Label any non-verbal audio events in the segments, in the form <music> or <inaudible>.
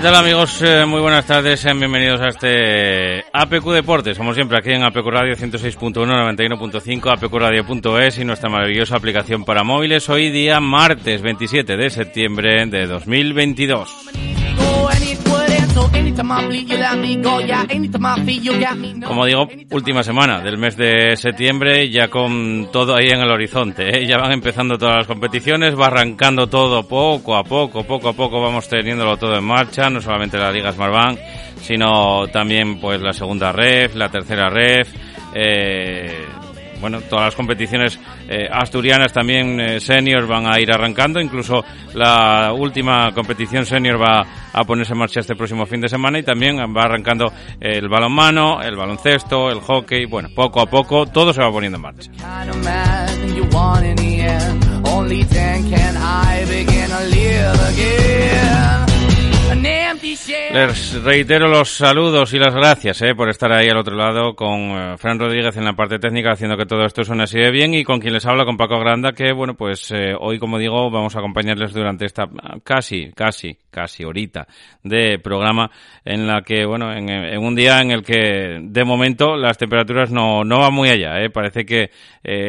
¿Qué tal amigos? Eh, muy buenas tardes, sean bienvenidos a este APQ Deportes, como siempre aquí en APQ Radio 106.1, 91.5, apqradio.es y nuestra maravillosa aplicación para móviles. Hoy día martes 27 de septiembre de 2022. Como digo, última semana del mes de septiembre, ya con todo ahí en el horizonte. ¿eh? Ya van empezando todas las competiciones, va arrancando todo poco a poco, poco a poco vamos teniéndolo todo en marcha, no solamente la Liga Smartbank, sino también pues la segunda ref, la tercera ref, eh, bueno, todas las competiciones eh, asturianas también eh, seniors van a ir arrancando, incluso la última competición senior va a ponerse en marcha este próximo fin de semana y también va arrancando el balonmano, el baloncesto, el hockey, bueno, poco a poco todo se va poniendo en marcha. Les reitero los saludos y las gracias eh, por estar ahí al otro lado con eh, Fran Rodríguez en la parte técnica haciendo que todo esto suene así de bien y con quien les habla con Paco Granda que bueno pues eh, hoy como digo vamos a acompañarles durante esta casi casi casi horita de programa en la que bueno en, un día en el que de momento las temperaturas no, no van muy allá parece que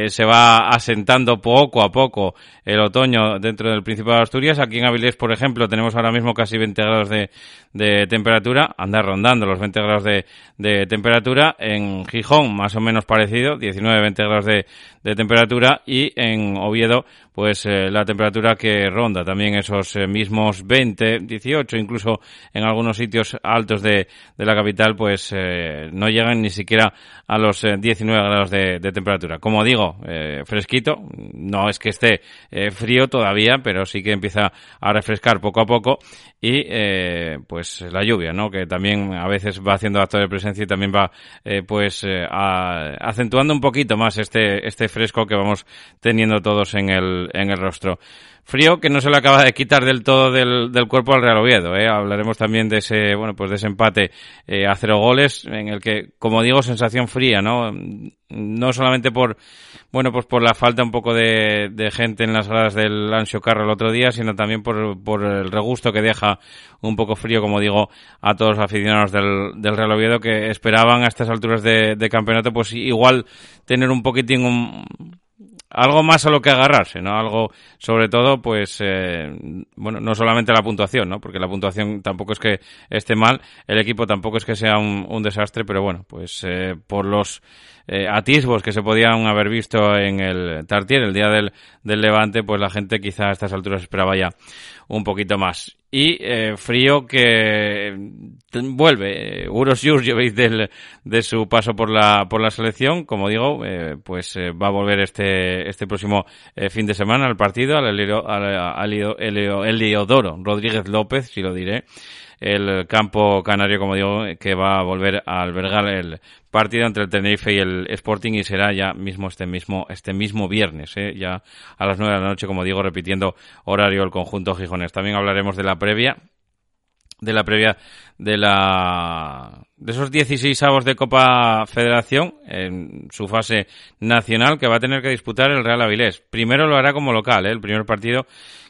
se va asentando poco a poco el otoño dentro del Principado de Asturias. Aquí en Avilés por ejemplo tenemos ahora mismo casi 20 grados de, de temperatura, anda rondando los 20 grados de, de temperatura. En Gijón, más o menos parecido, 19-20 grados de, de temperatura. Y en Oviedo, pues eh, la temperatura que ronda también esos eh, mismos 20, 18, incluso en algunos sitios altos de, de la capital, pues eh, no llegan ni siquiera a los eh, 19 grados de, temperatura. Como digo, fresquito, no es que esté frío todavía, pero sí que empieza a refrescar poco a poco y eh, pues la lluvia, ¿no? Que también a veces va haciendo acto de presencia y también va eh, pues eh, acentuando un poquito más este este fresco que vamos teniendo todos en el en el rostro. Frío que no se le acaba de quitar del todo del, del cuerpo al Real Oviedo. ¿eh? Hablaremos también de ese, bueno, pues de ese empate eh, a cero goles, en el que, como digo, sensación fría, ¿no? No solamente por, bueno, pues por la falta un poco de, gente en las gradas del Anxio Carro el otro día, sino también por, por el regusto que deja un poco frío, como digo, a todos los aficionados del, del Real Oviedo que esperaban a estas alturas de, de campeonato, pues igual tener un poquitín un, algo más a lo que agarrarse, ¿no? Algo, sobre todo, pues, eh, bueno, no solamente la puntuación, ¿no? Porque la puntuación tampoco es que esté mal, el equipo tampoco es que sea un, desastre, pero bueno, pues eh, por los eh, atisbos que se podían haber visto en el Tartier el día del, del Levante, pues la gente quizá a estas alturas esperaba ya un poquito más. Y eh, frío que t- vuelve. Eh, Uros Jurjevic <laughs> del de su paso por la por la selección, como digo, eh, pues eh, va a volver este este próximo eh, fin de semana al partido al, Heliodoro Rodríguez López, si lo diré, el campo canario, como digo, que va a volver a albergar el partido entre el Tenerife y el Sporting y será ya mismo este mismo este mismo viernes, ¿eh? ya a las nueve de la noche, como digo, repitiendo horario el conjunto gijonés. También hablaremos de la previa de la previa de la de esos 16 avos de Copa Federación en su fase nacional que va a tener que disputar el Real Avilés. Primero lo hará como local, ¿eh? el primer partido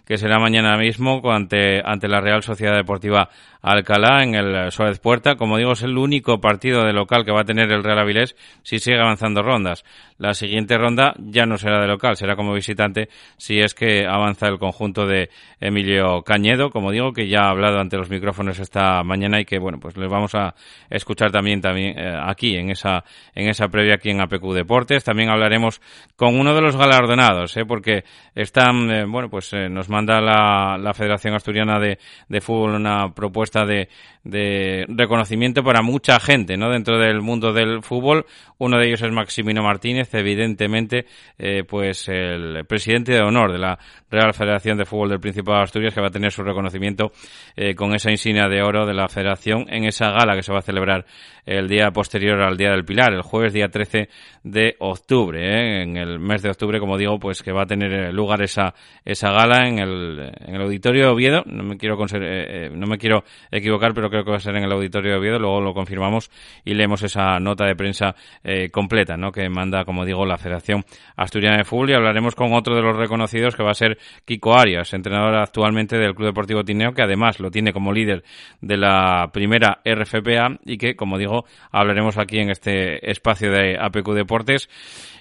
que será mañana mismo ante, ante la Real Sociedad Deportiva Alcalá en el Suárez Puerta. Como digo, es el único partido de local que va a tener el Real Avilés si sigue avanzando rondas. La siguiente ronda ya no será de local, será como visitante si es que avanza el conjunto de Emilio Cañedo, como digo, que ya ha hablado ante los micrófonos esta mañana y que, bueno, pues les vamos a escuchar también, también eh, aquí en esa, en esa previa aquí en APQ Deportes. También hablaremos con uno de los galardonados, ¿eh? porque están, eh, bueno, pues eh, nos manda la, la Federación Asturiana de, de Fútbol una propuesta de, de reconocimiento para mucha gente, ¿no? Dentro del mundo del fútbol. Uno de ellos es Maximino Martínez, evidentemente, eh, pues el presidente de honor de la Real Federación de Fútbol del Principado de Asturias, que va a tener su reconocimiento eh, con esa insignia de oro de la Federación en esa gala que se va a celebrar el día posterior al Día del Pilar, el jueves día 13 de octubre. ¿eh? En el mes de octubre, como digo, pues que va a tener lugar esa, esa gala en el, en el Auditorio de Oviedo. No me, quiero eh, eh, no me quiero equivocar, pero creo que va a ser en el Auditorio de Oviedo. Luego lo confirmamos y leemos esa nota de prensa eh, completa ¿no? que manda, como digo, la Federación Asturiana de Fútbol. Y hablaremos con otro de los reconocidos que va a ser Kiko Arias, entrenador actualmente del Club Deportivo Tineo, que además lo tiene como líder de la primera RFPA y que, como digo, hablaremos aquí en este espacio de APQ Deportes.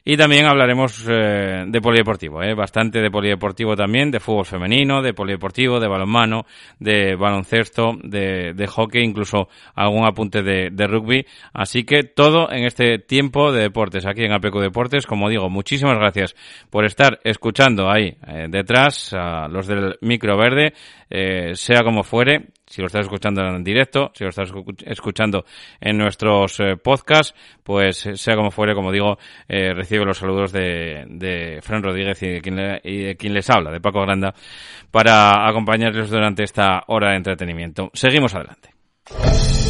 Y también hablaremos eh, de polideportivo, eh, bastante de polideportivo también, de fútbol femenino, de polideportivo, de balonmano, de baloncesto, de, hockey, incluso algún apunte de, rugby. Así que todo en este tiempo de deportes aquí en APQ Deportes. Como digo, muchísimas gracias por estar escuchando ahí eh, detrás a los del micro verde, eh, sea como fuere si lo estás escuchando en directo, si lo estás escuchando en nuestros eh, podcasts, pues eh, sea como fuere, como digo, eh, recibe los saludos de, de Fran Rodríguez y de, quien, y de quien les habla, de Paco Granda, para acompañarles durante esta hora de entretenimiento. Seguimos adelante.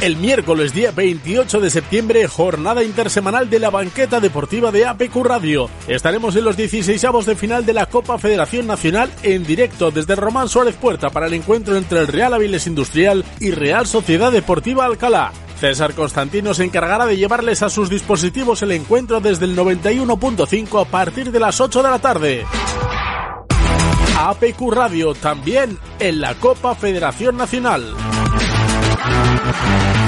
El miércoles día 28 de septiembre, jornada intersemanal de la banqueta deportiva de APQ Radio. Estaremos en los 16 de final de la Copa Federación Nacional en directo desde Román Suárez Puerta para el encuentro entre el Real Aviles Industrial y Real Sociedad Deportiva Alcalá. César Constantino se encargará de llevarles a sus dispositivos el encuentro desde el 91.5 a partir de las 8 de la tarde. APQ Radio también en la Copa Federación Nacional. Asturias por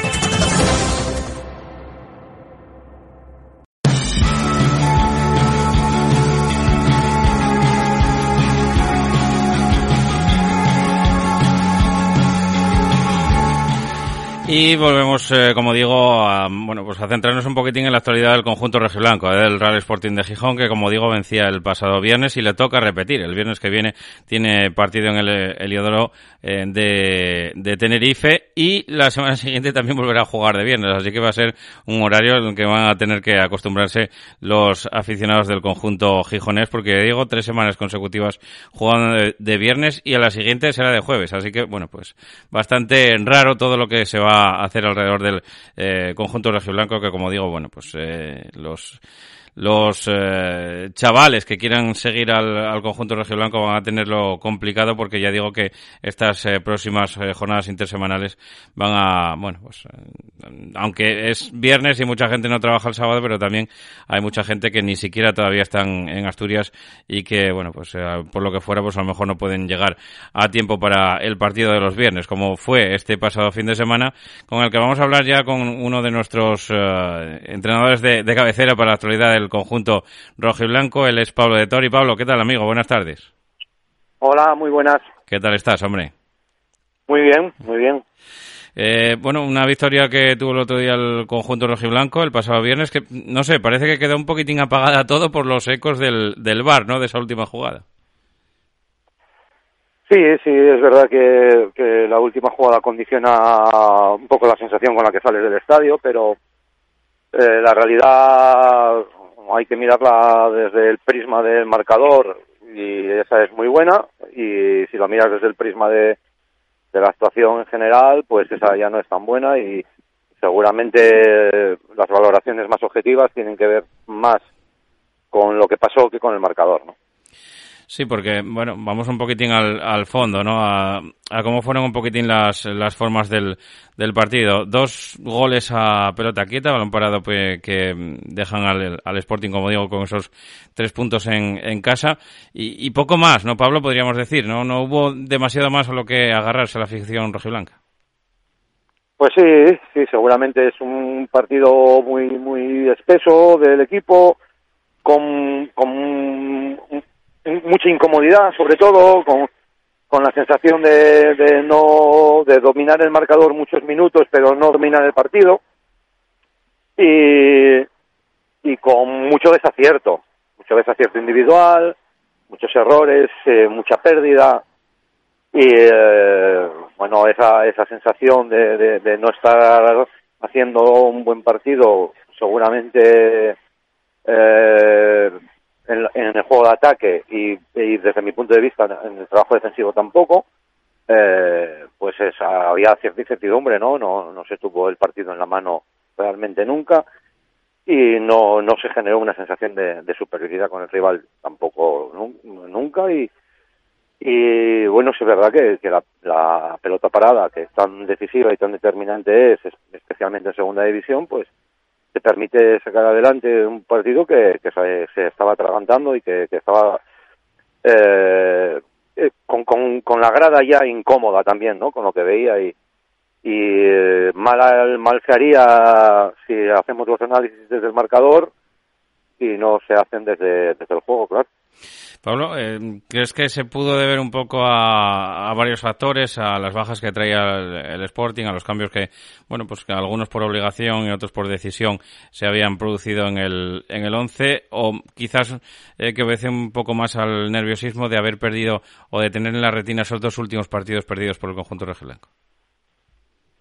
Y volvemos, eh, como digo, a, bueno, pues a centrarnos un poquitín en la actualidad del conjunto rojiblanco, eh, del Real Sporting de Gijón, que como digo vencía el pasado viernes y le toca repetir. El viernes que viene tiene partido en el Heliodoro eh, de, Tenerife y la semana <laughs> siguiente también volverá a jugar de viernes, así que va a ser un horario en el que van a tener que acostumbrarse los aficionados del conjunto gijonés, porque digo, tres semanas consecutivas jugando de, de viernes y a la siguiente será de jueves, así que bueno, pues bastante raro todo lo que se va hacer alrededor del eh, conjunto blanco que como digo, bueno, pues eh, los los eh, chavales que quieran seguir al, al conjunto blanco van a tenerlo complicado porque ya digo que estas eh, próximas eh, jornadas intersemanales van a, bueno, pues aunque es viernes y mucha gente no trabaja el sábado, pero también hay mucha gente que ni siquiera todavía están en Asturias y que, bueno, pues por lo que fuera, pues a lo mejor no pueden llegar a tiempo para el partido de los viernes, como fue este pasado fin de semana, con el que vamos a hablar ya con uno de nuestros entrenadores de, de cabecera para la actualidad del conjunto rojo y blanco. Él es Pablo de Tori. Pablo, ¿qué tal, amigo? Buenas tardes. Hola, muy buenas. ¿Qué tal estás, hombre? Muy bien, muy bien. Eh, bueno, una victoria que tuvo el otro día el conjunto rojiblanco el pasado viernes, que no sé, parece que quedó un poquitín apagada todo por los ecos del, del bar, ¿no? De esa última jugada. Sí, sí, es verdad que, que la última jugada condiciona un poco la sensación con la que sales del estadio, pero eh, la realidad hay que mirarla desde el prisma del marcador y esa es muy buena y si la miras desde el prisma de, de la actuación en general, pues esa ya no es tan buena y seguramente las valoraciones más objetivas tienen que ver más con lo que pasó que con el marcador, ¿no? Sí, porque, bueno, vamos un poquitín al, al fondo, ¿no? A, a, cómo fueron un poquitín las, las formas del, del partido. Dos goles a pelota quieta, balón parado pues, que dejan al, al Sporting, como digo, con esos tres puntos en, en casa. Y, poco más, ¿no, Pablo? Podríamos decir, ¿no? No hubo demasiado más a lo que agarrarse a la afición rojiblanca. Pues sí, sí, seguramente es un partido muy, muy espeso del equipo, con, con mucha incomodidad, sobre todo con, con la sensación de, de, no de dominar el marcador muchos minutos, pero no dominar el partido. Y, y con mucho desacierto, mucho desacierto individual, muchos errores, eh, mucha pérdida. Y eh, bueno esa esa sensación de, de, de no estar haciendo un buen partido seguramente eh, en, en, el juego de ataque y, desde mi punto de vista en el trabajo defensivo tampoco, eh, pues es, había cierta incertidumbre, ¿no? ¿no? No se tuvo el partido en la mano realmente nunca y no, no se generó una sensación de, superioridad con el rival tampoco nunca y, y bueno, es verdad que, que la, la, pelota parada, que es tan decisiva y tan determinante es, especialmente en segunda división, pues te permite sacar adelante un partido que, que se, estaba atragantando y que, que estaba eh, eh, con, con, con, la grada ya incómoda también, ¿no? Con lo que veía y, y eh, mal, mal se haría si hacemos los análisis desde el marcador y no se hacen desde, desde el juego, claro. Pablo, eh, ¿crees que se pudo deber un poco a, varios factores, a las bajas que traía el, Sporting, a los cambios que, bueno, pues que algunos por obligación y otros por decisión se habían producido en el, en el 11, o quizás eh, que obedece un poco más al nerviosismo de haber perdido o de tener en la retina esos dos últimos partidos perdidos por el conjunto regilenco?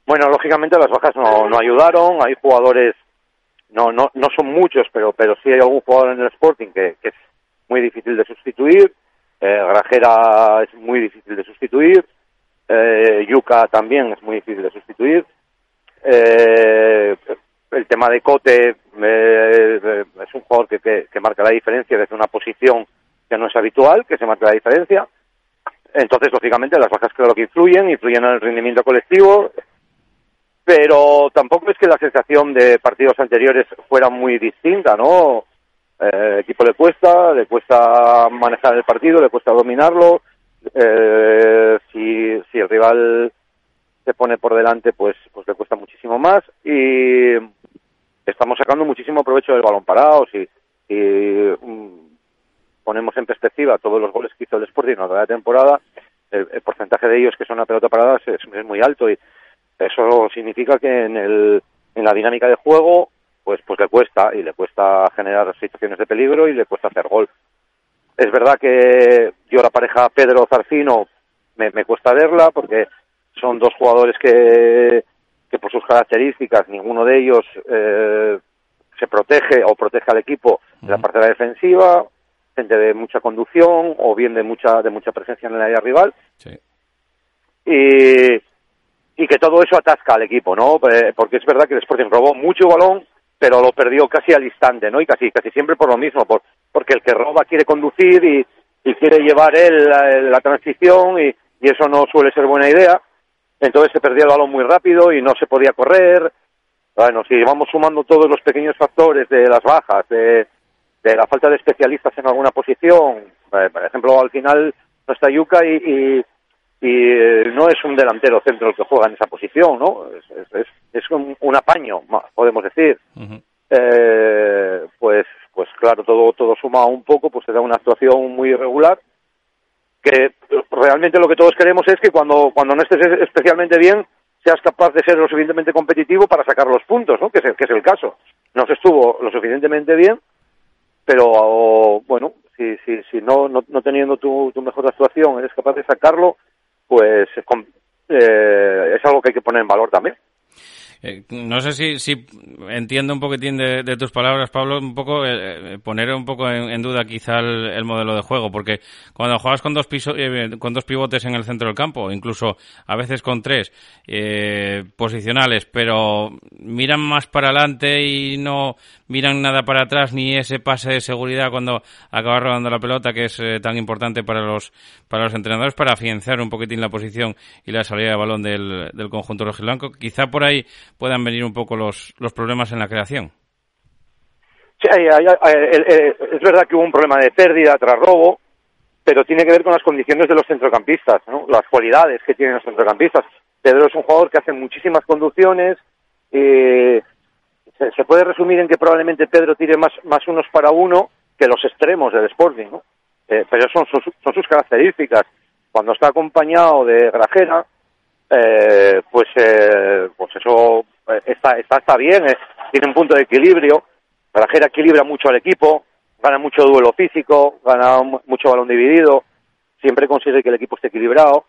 Bueno, lógicamente las bajas no, no ayudaron, hay jugadores, no, no, no son muchos, pero, pero sí hay algún jugador en el Sporting que, que muy difícil de sustituir, eh, Grajera es muy difícil de sustituir, eh, Yuca también es muy difícil de sustituir, eh, el tema de Cote eh, es un jugador que, que, marca la diferencia desde una posición que no es habitual, que se marca la diferencia, entonces lógicamente las bajas creo que influyen, influyen en el rendimiento colectivo, pero tampoco es que la sensación de partidos anteriores fuera muy distinta, ¿no? Eh, equipo le cuesta, le cuesta manejar el partido, le cuesta dominarlo. Eh, si, el rival se pone por delante, pues, pues le cuesta muchísimo más. Y estamos sacando muchísimo provecho del balón parado. Si, si um, ponemos en perspectiva todos los goles que hizo el Sporting en la temporada, el, el, porcentaje de ellos que son a pelota parada es, es muy alto y eso significa que en, el, en la dinámica de juego pues pues le cuesta y le cuesta generar situaciones de peligro y le cuesta hacer gol. Es verdad que yo la pareja Pedro Zarcino me, me cuesta verla porque son dos jugadores que, que por sus características ninguno de ellos eh, se protege o protege al equipo de la parte de la defensiva, gente de mucha conducción o bien de mucha de mucha presencia en el área rival. Sí. Y, y que todo eso atasca al equipo, ¿no? Eh, porque es verdad que el Sporting robó mucho balón, pero lo perdió casi al instante, ¿no? Y casi, casi siempre por lo mismo, por, porque el que roba quiere conducir y, y quiere llevar él la, transición y, y, eso no suele ser buena idea. Entonces se perdía el balón muy rápido y no se podía correr. Bueno, si vamos sumando todos los pequeños factores de las bajas, de, de la falta de especialistas en alguna posición, eh, por ejemplo, al final no está Yuca y, y, y eh, no es un delantero centro el que juega en esa posición, ¿no? Es, es, es un, un, apaño, podemos decir. Uh -huh. eh, pues, pues claro, todo, todo suma un poco, pues se da una actuación muy irregular, que realmente lo que todos queremos es que cuando, cuando no estés especialmente bien, seas capaz de ser lo suficientemente competitivo para sacar los puntos, ¿no? Que es el, que es el caso. No se estuvo lo suficientemente bien, pero bueno, si, si, si no, no, no teniendo tu, tu mejor actuación eres capaz de sacarlo, pues eh, es algo que hay que poner en valor también. Eh, no sé si, si entiendo un poquitín de, de tus palabras, Pablo, un poco eh, poner un poco en, duda quizá el, modelo de juego, porque cuando juegas con dos piso, eh, con dos pivotes en el centro del campo, incluso a veces con tres posicionales, pero miran más para adelante y no miran nada para atrás ni ese pase de seguridad cuando acaba rodando la pelota que es tan importante para los para los entrenadores para afianzar un poquitín la posición y la salida de balón del, del conjunto rojiblanco. Quizá por ahí puedan venir un poco los, los problemas en la creación. Sí, es verdad que hubo un problema de pérdida tras robo, pero tiene que ver con las condiciones de los centrocampistas, ¿no? las cualidades que tienen los centrocampistas. Pedro es un jugador que hace muchísimas conducciones. Eh, se, puede resumir en que probablemente Pedro tire más, más unos para uno que los extremos del Sporting. Eh, pero son, son, son, sus características. Cuando está acompañado de Grajera, eh, pues, eh, pues eso está, está, está bien, tiene un punto de equilibrio. Grajera equilibra mucho al equipo, gana mucho duelo físico, gana mucho balón dividido, siempre consigue que el equipo esté equilibrado.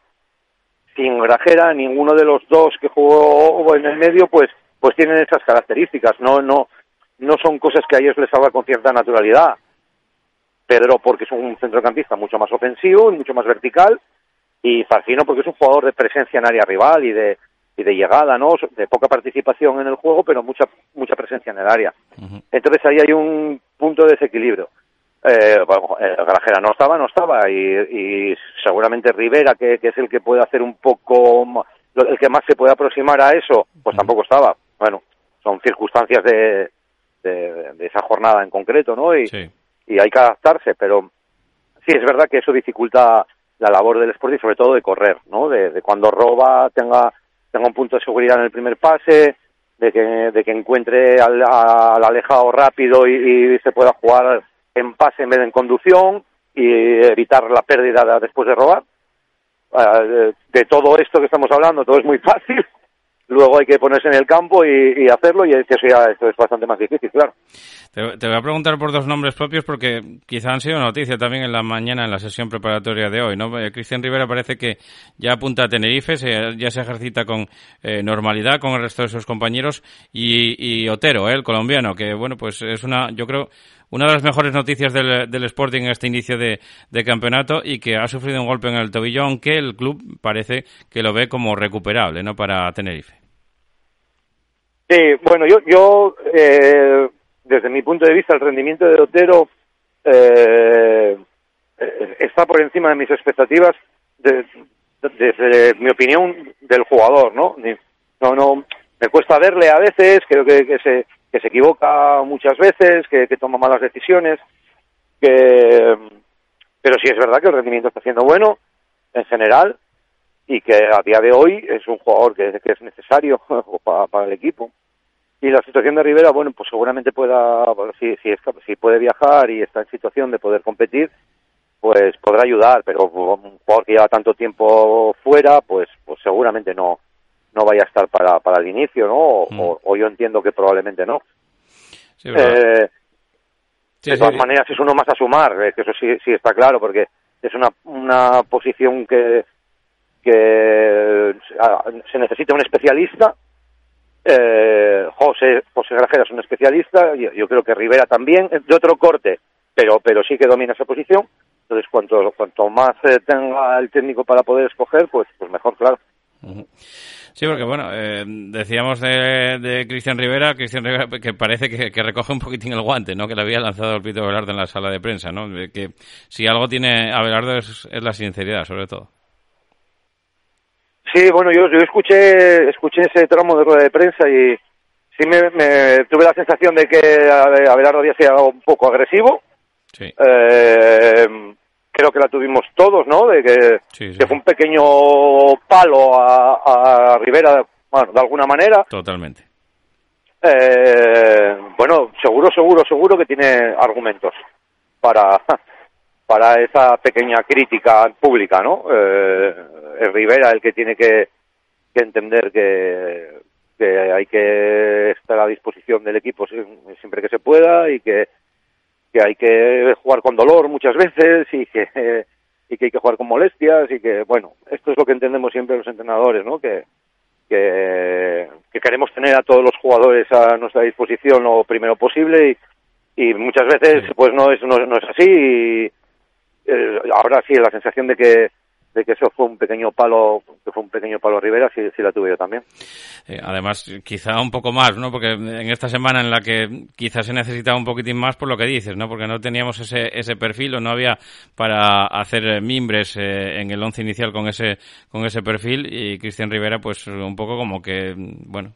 Sin Grajera, ninguno de los dos que jugó en el medio, pues, pues tienen esas características. No, no, no son cosas que a ellos les salga con cierta naturalidad. Pedro porque es un centrocampista mucho más ofensivo y mucho más vertical y Farcino porque es un jugador de presencia en área rival y de y de llegada, ¿no? De poca participación en el juego, pero mucha mucha presencia en el área. Entonces ahí hay un punto de desequilibrio. Eh, bueno, eh, Grajera no estaba, no estaba, y, y seguramente Rivera, que, que, es el que puede hacer un poco, el que más se puede aproximar a eso, pues tampoco estaba. Bueno, son circunstancias de, de, de esa jornada en concreto, ¿no? Y, y hay que adaptarse, pero sí, es verdad que eso dificulta la labor del Sporting, sobre todo de correr, ¿no? De, cuando roba tenga, tenga un punto de seguridad en el primer pase, de que, de que encuentre al, alejado rápido y, se pueda jugar en pase en vez de en conducción y evitar la pérdida después de robar. Ah, de, todo esto que estamos hablando, todo es muy fácil, luego hay que ponerse en el campo y, hacerlo y eso ya esto es bastante más difícil, claro. Te, voy a preguntar por dos nombres propios porque quizá han sido noticia también en la mañana en la sesión preparatoria de hoy, ¿no? Eh, Cristian Rivera parece que ya apunta a Tenerife, ya se ejercita con eh, normalidad con el resto de sus compañeros y, Otero, ¿eh? el colombiano, que bueno, pues es una, yo creo, una de las mejores noticias del, del Sporting en este inicio de, de, campeonato y que ha sufrido un golpe en el tobillo, aunque el club parece que lo ve como recuperable, ¿no? Para Tenerife. Sí, bueno, yo, yo eh, desde mi punto de vista, el rendimiento de Otero eh, eh está por encima de mis expectativas, desde mi opinión, del jugador, ¿no? No, no, me cuesta verle a veces, creo que, que se, que se equivoca muchas veces, que, toma malas decisiones, que, pero sí es verdad que el rendimiento está siendo bueno en general y que a día de hoy es un jugador que, es necesario <laughs> para el equipo. Y la situación de Rivera, bueno, pues seguramente pueda, si, si, si puede viajar y está en situación de poder competir, pues podrá ayudar, pero un jugador que lleva tanto tiempo fuera, pues, pues seguramente no, no vaya a estar para, para el inicio, ¿no? O, mm. yo entiendo que probablemente no. eh, de todas maneras es uno más a sumar, eh, que eso sí, sí está claro, porque es una, una posición que, que se necesita un especialista eh, José, José Grajera es un especialista, yo, yo, creo que Rivera también, de otro corte, pero, pero sí que domina esa posición. Entonces, cuanto, cuanto más eh, tenga el técnico para poder escoger, pues, pues mejor, claro. Sí, porque bueno, eh, decíamos de, de Cristian Rivera, Cristian Rivera que parece que, recoge un poquitín el guante, ¿no? Que le había lanzado el pito Abelardo en la sala de prensa, ¿no? Que si algo tiene Abelardo es la sinceridad, sobre todo. Sí, bueno, yo, yo escuché, escuché ese tramo de rueda de prensa y sí me, tuve la sensación de que Abelardo había sido un poco agresivo. Sí. Eh, creo que la tuvimos todos, ¿no? De que, fue un pequeño palo a, a, Rivera, bueno, de alguna manera. Totalmente. Eh, bueno, seguro, seguro, seguro que tiene argumentos para para esa pequeña crítica pública, ¿no? Eh, es Rivera el que tiene que, entender que, que, hay que estar a disposición del equipo siempre que se pueda y que que hay que jugar con dolor muchas veces y que y que hay que jugar con molestias y que bueno esto es lo que entendemos siempre los entrenadores no que que, que queremos tener a todos los jugadores a nuestra disposición lo primero posible y, y muchas veces pues no es no, no es así y, eh, ahora sí la sensación de que de que eso fue un pequeño palo, que fue un pequeño palo Rivera, sí, sí la tuve yo también. Eh, además, quizá un poco más, ¿no? Porque en esta semana en la que quizás se necesitaba un poquitín más por lo que dices, ¿no? Porque no teníamos ese, ese perfil o no había para hacer mimbres eh, en el once inicial con ese, con ese perfil y Cristian Rivera, pues un poco como que, bueno,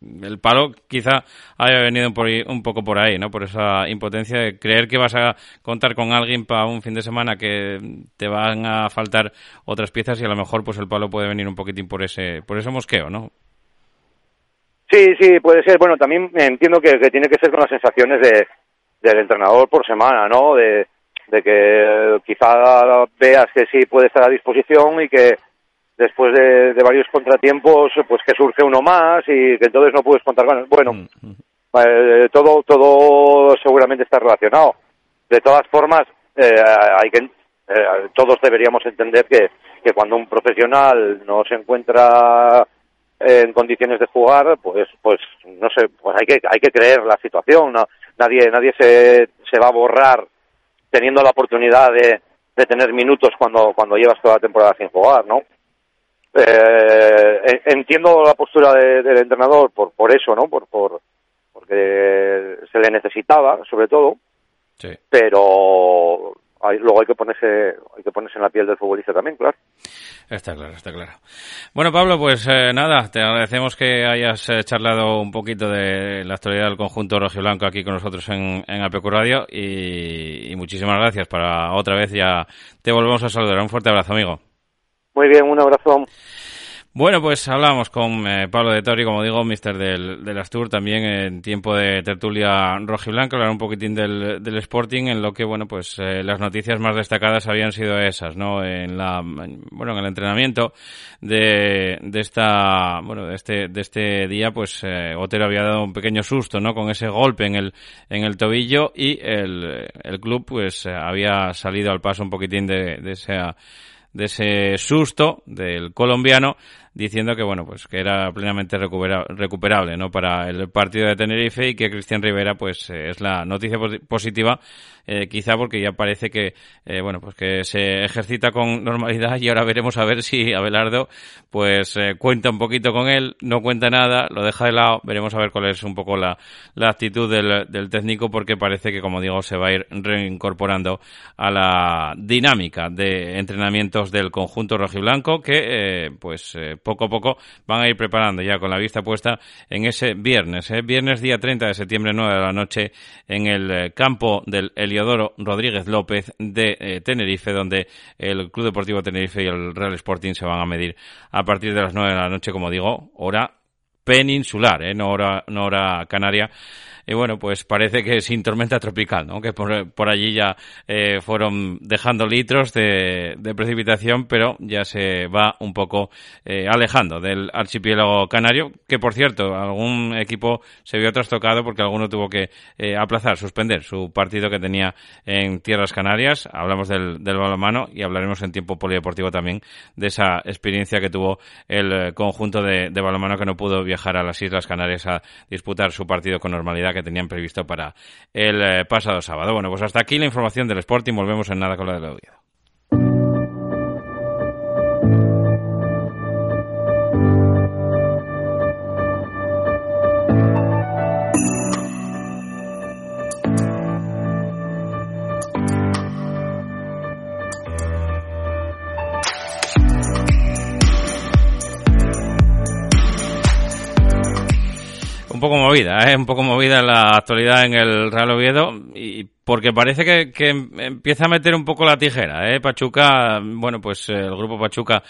el palo quizá haya venido por un poco por ahí, ¿no? Por esa impotencia de creer que vas a contar con alguien para un fin de semana que te van a faltar otras piezas y a lo mejor pues el palo puede venir un poquitín por ese por ese mosqueo, ¿no? Sí, sí, puede ser. Bueno, también entiendo que, tiene que ser con las sensaciones de, del entrenador por semana, ¿no? De que quizá veas que sí puede estar a disposición y que después de, varios contratiempos, pues que surge uno más y que entonces no puedes contar con Bueno, mm, mm. Eh, todo, todo seguramente está relacionado. De todas formas, eh, hay que, eh, todos deberíamos entender que, que cuando un profesional no se encuentra en condiciones de jugar, pues, pues no sé, pues hay que, hay que creer la situación. ¿no? Nadie, nadie se, se va a borrar teniendo la oportunidad de, de tener minutos cuando, cuando llevas toda la temporada sin jugar, ¿no? Eh, entiendo la postura del entrenador por, por eso, ¿no? Por, por, porque se le necesitaba, sobre todo. Sí. Pero luego hay que ponerse hay que ponerse en la piel del futbolista también, claro. Está claro, está claro. Bueno, Pablo, pues eh, nada, te agradecemos que hayas eh, charlado un poquito de la actualidad del conjunto rojiblanco aquí con nosotros en, en Radio y, y muchísimas gracias para otra vez ya te volvemos a saludar. Un fuerte abrazo, amigo. Muy bien, un abrazo. Bueno, pues hablamos con eh, Pablo de Tori, como digo, mister del, del Astur, también en tiempo de tertulia rojiblanca, hablar un poquitín del, del Sporting, en lo que, bueno, pues eh, las noticias más destacadas habían sido esas, ¿no? En la, bueno, en el entrenamiento de, de esta, bueno, de este, de este día, pues eh, Otero había dado un pequeño susto, ¿no? Con ese golpe en el, en el tobillo y el, el club, pues había salido al paso un poquitín de, de esa de ese susto del colombiano diciendo que bueno pues que era plenamente recuperable no para el partido de Tenerife y que Cristian Rivera pues eh, es la noticia positiva eh, quizá porque ya parece que eh, bueno pues que se ejercita con normalidad y ahora veremos a ver si Abelardo pues cuenta un poquito con él. No cuenta nada lo deja de lado. Veremos a ver cuál es un poco la, la actitud del, del técnico porque parece que como digo se va a ir reincorporando a la dinámica de entrenamientos del conjunto rojiblanco que pues poco a poco van a ir preparando ya con la vista puesta en ese viernes, ¿eh? viernes día 30 de septiembre, 9 de la noche, en el eh, campo del Heliodoro Rodríguez López de eh, Tenerife, donde el Club Deportivo Tenerife y el Real Sporting se van a medir a partir de las 9 de la noche, como digo, hora peninsular, ¿eh? no, hora, no hora canaria y bueno, pues parece que sin tormenta tropical, ¿no? Que por, por allí ya eh, fueron dejando litros de, de, precipitación, pero ya se va un poco eh, alejando del archipiélago canario, que por cierto, algún equipo se vio trastocado porque alguno tuvo que eh, aplazar, suspender su partido que tenía en Tierras Canarias. Hablamos del, del balonmano y hablaremos en tiempo polideportivo también de esa experiencia que tuvo el conjunto de, de balonmano que no pudo viajar a las Islas Canarias a disputar su partido con normalidad que tenían previsto para el eh, pasado sábado. Bueno, pues hasta aquí la información del Sporting. Volvemos en nada con la del Oviedo. Un poco movida, ¿eh? un poco movida la actualidad en el Real Oviedo y porque parece que, que empieza a meter un poco la tijera, ¿eh? Pachuca, bueno, pues eh, el grupo Pachuca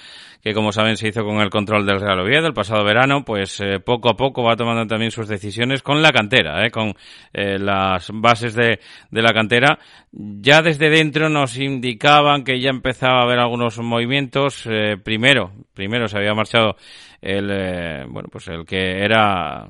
que como saben se hizo con el control del Real Oviedo el pasado verano, pues eh, poco a poco va tomando también sus decisiones con la cantera, ¿eh? con eh, las bases de, de la cantera. Ya desde dentro nos indicaban que ya empezaba a haber algunos movimientos. Eh, primero, primero se había marchado el, bueno, pues el que era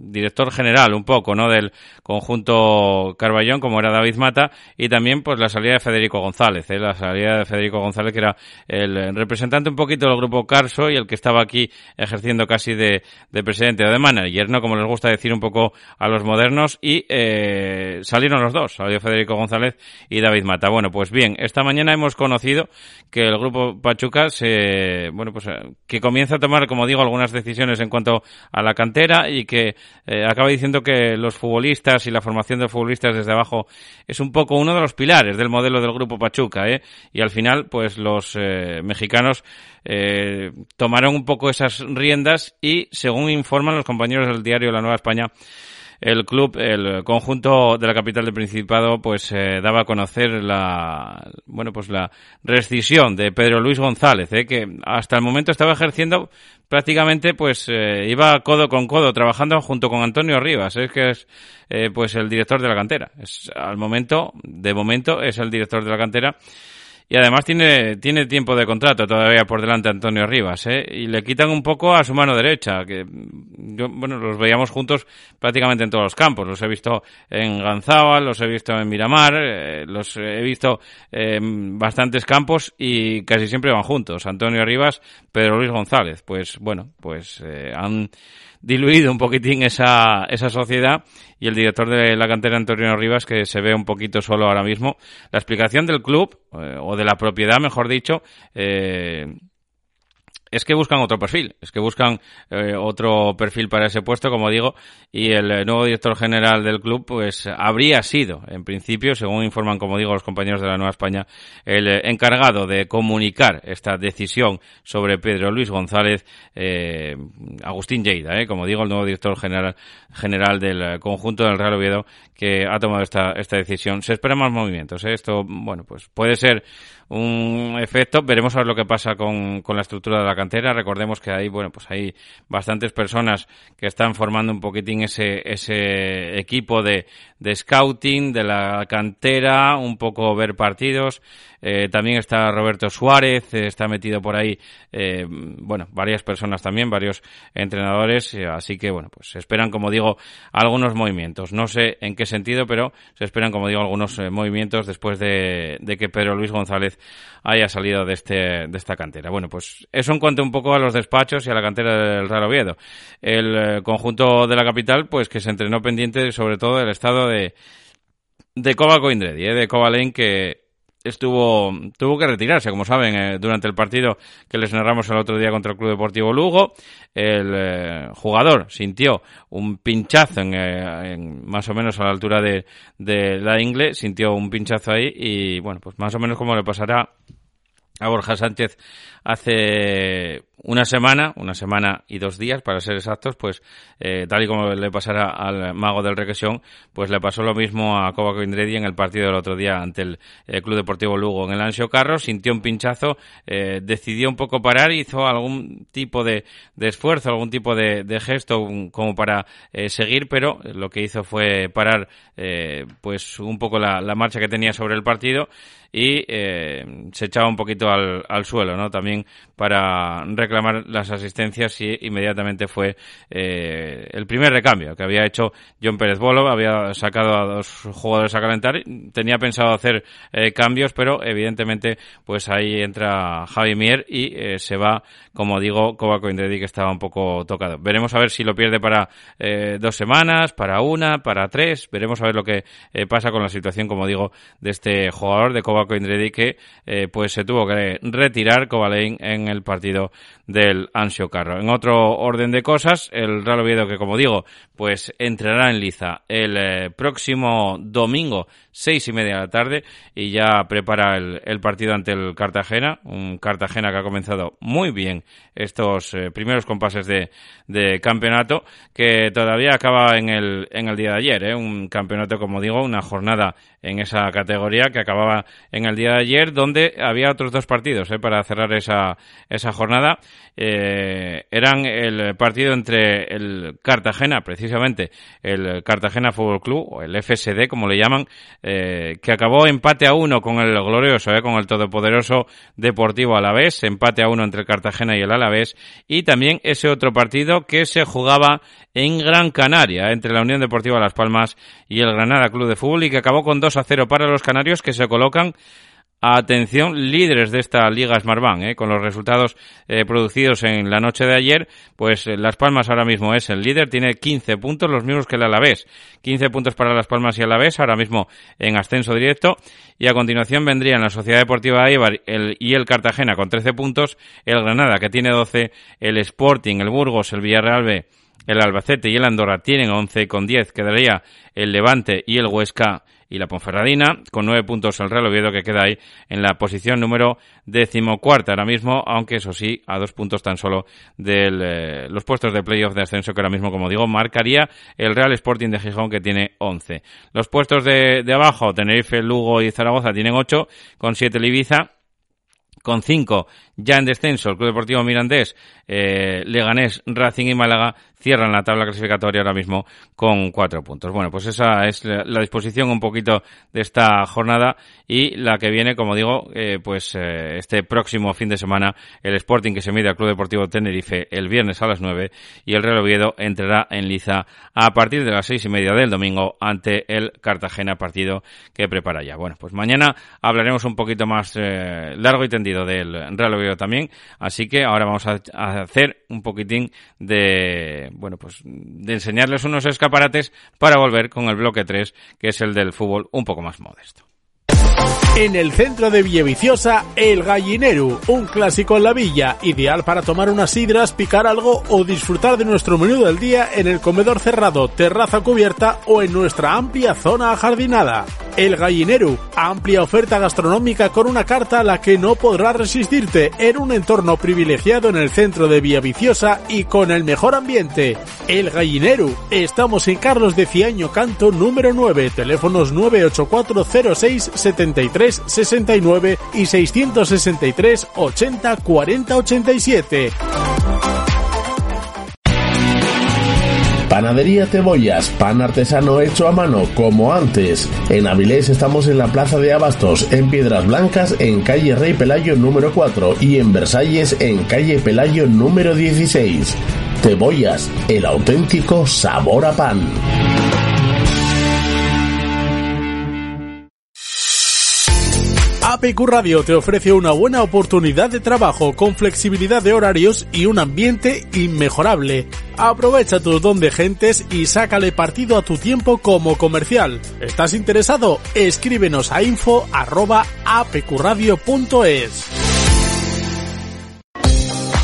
director general un poco, ¿no? Del conjunto Carballón, como era David Mata, y también pues la salida de Federico González, ¿eh? la salida de Federico González, que era el representante un poquito del grupo Carso y el que estaba aquí ejerciendo casi de, de presidente de manager, ¿no? Como les gusta decir un poco a los modernos, y eh, salieron los dos, salió Federico González y David Mata. Bueno, pues bien, esta mañana hemos conocido que el grupo Pachuca se, bueno, pues eh, que comienza a tomar, como digo, algunas decisiones en cuanto a la cantera y que eh, acaba diciendo que los futbolistas y la formación de futbolistas desde abajo es un poco uno de los pilares del modelo del grupo Pachuca, ¿eh? Y al final, pues los eh, mexicanos eh, tomaron un poco esas riendas y, según informan los compañeros del diario La Nueva España, el club, el conjunto de la capital del Principado, pues eh, daba a conocer la, bueno, pues la rescisión de Pedro Luis González, eh, que hasta el momento estaba ejerciendo prácticamente, pues eh, iba codo con codo trabajando junto con Antonio Rivas, es que es eh, pues el director de la cantera. Es, al momento, de momento, es el director de la cantera y además tiene, tiene tiempo de contrato todavía por delante Antonio Rivas, ¿eh? Y le quitan un poco a su mano derecha, que yo, bueno, los veíamos juntos prácticamente en todos los campos. Los he visto en Ganzábal, los he visto en Miramar, eh, los he visto en bastantes campos y casi siempre van juntos. Antonio Rivas, Pedro Luis González. Pues bueno, pues eh, han diluido un poquitín esa, esa sociedad y el director de la cantera Antonio Rivas que se ve un poquito solo ahora mismo. La explicación del club, eh, o de la propiedad, mejor dicho, eh, es que buscan otro perfil, es que buscan eh, otro perfil para ese puesto, como digo, y el eh, nuevo director general del club, pues habría sido, en principio, según informan, como digo, los compañeros de la Nueva España, el eh, encargado de comunicar esta decisión sobre Pedro Luis González, eh, Agustín Lleida, eh, como digo, el nuevo director general, general del conjunto del Real Oviedo, que ha tomado esta, esta decisión. Se esperan más movimientos, esto, bueno, pues puede ser un efecto. Veremos a ver lo que pasa con, con la estructura de la cantera. Recordemos que hay, bueno, pues hay bastantes personas que están formando un poquitín ese, ese equipo de, de scouting, de la cantera, un poco ver partidos. Eh, también está Roberto Suárez, eh, está metido por ahí, eh, bueno, varias personas también, varios entrenadores, eh, así que bueno, pues se esperan, como digo, algunos movimientos. No sé en qué sentido, pero se esperan, como digo, algunos movimientos después de, de que Pedro Luis González haya salido de este, de esta cantera. Bueno, pues eso en cuanto un poco a los despachos y a la cantera del Real Oviedo. El conjunto de la capital, pues que se entrenó pendiente sobre todo del estado de, de Coindredi, eh, de Cova Lane, que estuvo tuvo que retirarse, como saben, eh, durante el partido que les narramos el otro día contra el Club Deportivo Lugo. El eh, jugador sintió un pinchazo eh, en, más o menos a la altura de, de la ingle, sintió un pinchazo ahí y bueno, pues más o menos como le pasará a Borja Sánchez hace una semana, una semana y dos días, para ser exactos, pues eh, tal y como le pasara al mago del regresión, pues le pasó lo mismo a Coba Coindredi en el partido del otro día ante el eh, Club Deportivo Lugo en el Ansio Carro, sintió un pinchazo, eh, decidió un poco parar, hizo algún tipo de, de esfuerzo, algún tipo de, gesto como para eh, seguir, pero lo que hizo fue parar pues un poco la, la marcha que tenía sobre el partido y se echaba un poquito al, al suelo, ¿no? También para reclamar las asistencias y inmediatamente fue eh, el primer recambio que había hecho John Pérez Bolo, había sacado a dos jugadores a calentar, tenía pensado hacer eh, cambios, pero evidentemente pues ahí entra Javi Mier y eh, se va, como digo, Kovaco Indredi que estaba un poco tocado. Veremos a ver si lo pierde para dos semanas, para una, para tres, veremos a ver lo que pasa con la situación, como digo, de este jugador de Kovaco Indredi que pues se tuvo que retirar Kovalein en el partido del Ansio Carro. En otro orden de cosas, el Real Oviedo que como digo, pues entrará en liza el eh, próximo domingo seis y media de la tarde y ya prepara el, partido ante el Cartagena, un Cartagena que ha comenzado muy bien estos eh, primeros compases de, de, campeonato que todavía acaba en el, en el día de ayer, ¿eh? un campeonato como digo, una jornada en esa categoría que acababa en el día de ayer donde había otros dos partidos ¿eh? para cerrar esa, esa jornada eh, eran el partido entre el Cartagena, precisamente el Cartagena Fútbol Club, o el FSD como le llaman, eh, que acabó empate a uno con el glorioso, eh, con el todopoderoso Deportivo Alavés, empate a uno entre el Cartagena y el Alavés, y también ese otro partido que se jugaba en Gran Canaria, entre la Unión Deportiva Las Palmas y el Granada Club de Fútbol, y que acabó con 2 a 0 para los canarios que se colocan Atención, líderes de esta Liga Smartbank, ¿eh? con los resultados eh, producidos en la noche de ayer, pues eh, Las Palmas ahora mismo es el líder, tiene 15 puntos, los mismos que el Alavés. 15 puntos para Las Palmas y Alavés, ahora mismo en ascenso directo. Y a continuación vendrían la Sociedad Deportiva de el, y el Cartagena con 13 puntos, el Granada que tiene 12, el Sporting, el Burgos, el Villarreal B, el Albacete y el Andorra tienen 11 con 10, quedaría el Levante y el Huesca y la Ponferradina, con nueve puntos el Real Oviedo que queda ahí en la posición número decimocuarta ahora mismo, aunque eso sí, a dos puntos tan solo de eh, los puestos de playoff de ascenso que ahora mismo, como digo, marcaría el Real Sporting de Gijón que tiene once. Los puestos de, de abajo, Tenerife, Lugo y Zaragoza tienen ocho, con siete Ibiza, con cinco ya en descenso el Club Deportivo Mirandés, eh, Leganés, Racing y Málaga cierran la tabla clasificatoria ahora mismo con cuatro puntos. Bueno, pues esa es la, disposición un poquito de esta jornada y la que viene, como digo, eh, pues eh, este próximo fin de semana el Sporting que se mide al Club Deportivo Tenerife el viernes a las nueve y el Real Oviedo entrará en liza a partir de las seis y media del domingo ante el Cartagena partido que prepara ya. Bueno, pues mañana hablaremos un poquito más eh, largo y tendido del Real Oviedo también, así que ahora vamos a, a hacer un poquitín de bueno, pues de enseñarles unos escaparates para volver con el bloque 3, que es el del fútbol un poco más modesto. En el centro de Villaviciosa, El Gallinero, un clásico en la villa, ideal para tomar unas sidras, picar algo o disfrutar de nuestro menú del día en el comedor cerrado, terraza cubierta o en nuestra amplia zona ajardinada. El Gallinero, amplia oferta gastronómica con una carta a la que no podrás resistirte en un entorno privilegiado en el centro de Villaviciosa y con el mejor ambiente. El Gallinero, estamos en Carlos de Ciaño Canto número 9, teléfonos 98406 73 69 y 663 80 40 87. Panadería Cebollas, pan artesano hecho a mano como antes. En Avilés estamos en la Plaza de Abastos, en Piedras Blancas, en calle Rey Pelayo número 4 y en Versalles, en calle Pelayo número 16. Cebollas, el auténtico sabor a pan. APQ Radio te ofrece una buena oportunidad de trabajo con flexibilidad de horarios y un ambiente inmejorable. Aprovecha tu don de gentes y sácale partido a tu tiempo como comercial. ¿Estás interesado? Escríbenos a info arroba apqradio.es.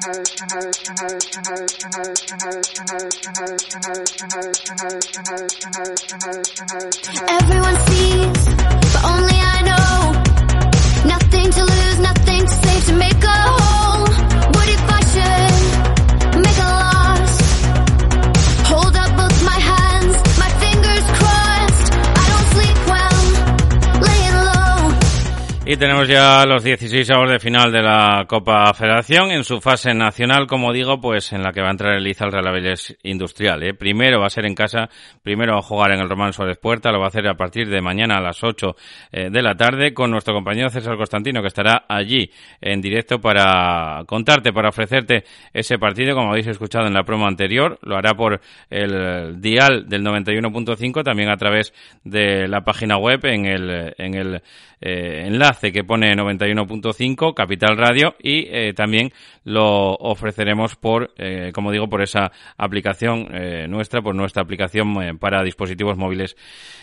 Everyone sees, but only I know. Nothing to lose, nothing to save to make a whole. Y tenemos ya los 16 avos de final de la Copa Federación en su fase nacional, como digo, pues en la que va a entrar el Liza al Real Avilés Industrial. ¿eh? Primero va a ser en casa, primero va a jugar en el Román Suárez Puerta, lo va a hacer a partir de mañana a las 8 eh, de la tarde con nuestro compañero César Constantino, que estará allí en directo para contarte, para ofrecerte ese partido, como habéis escuchado en la promo anterior. Lo hará por el dial del 91.5, también a través de la página web en el, en el eh, enlace que pone 91.5 Capital Radio y eh, también lo ofreceremos por, eh, como digo, por esa aplicación eh, nuestra, por nuestra aplicación eh, para dispositivos móviles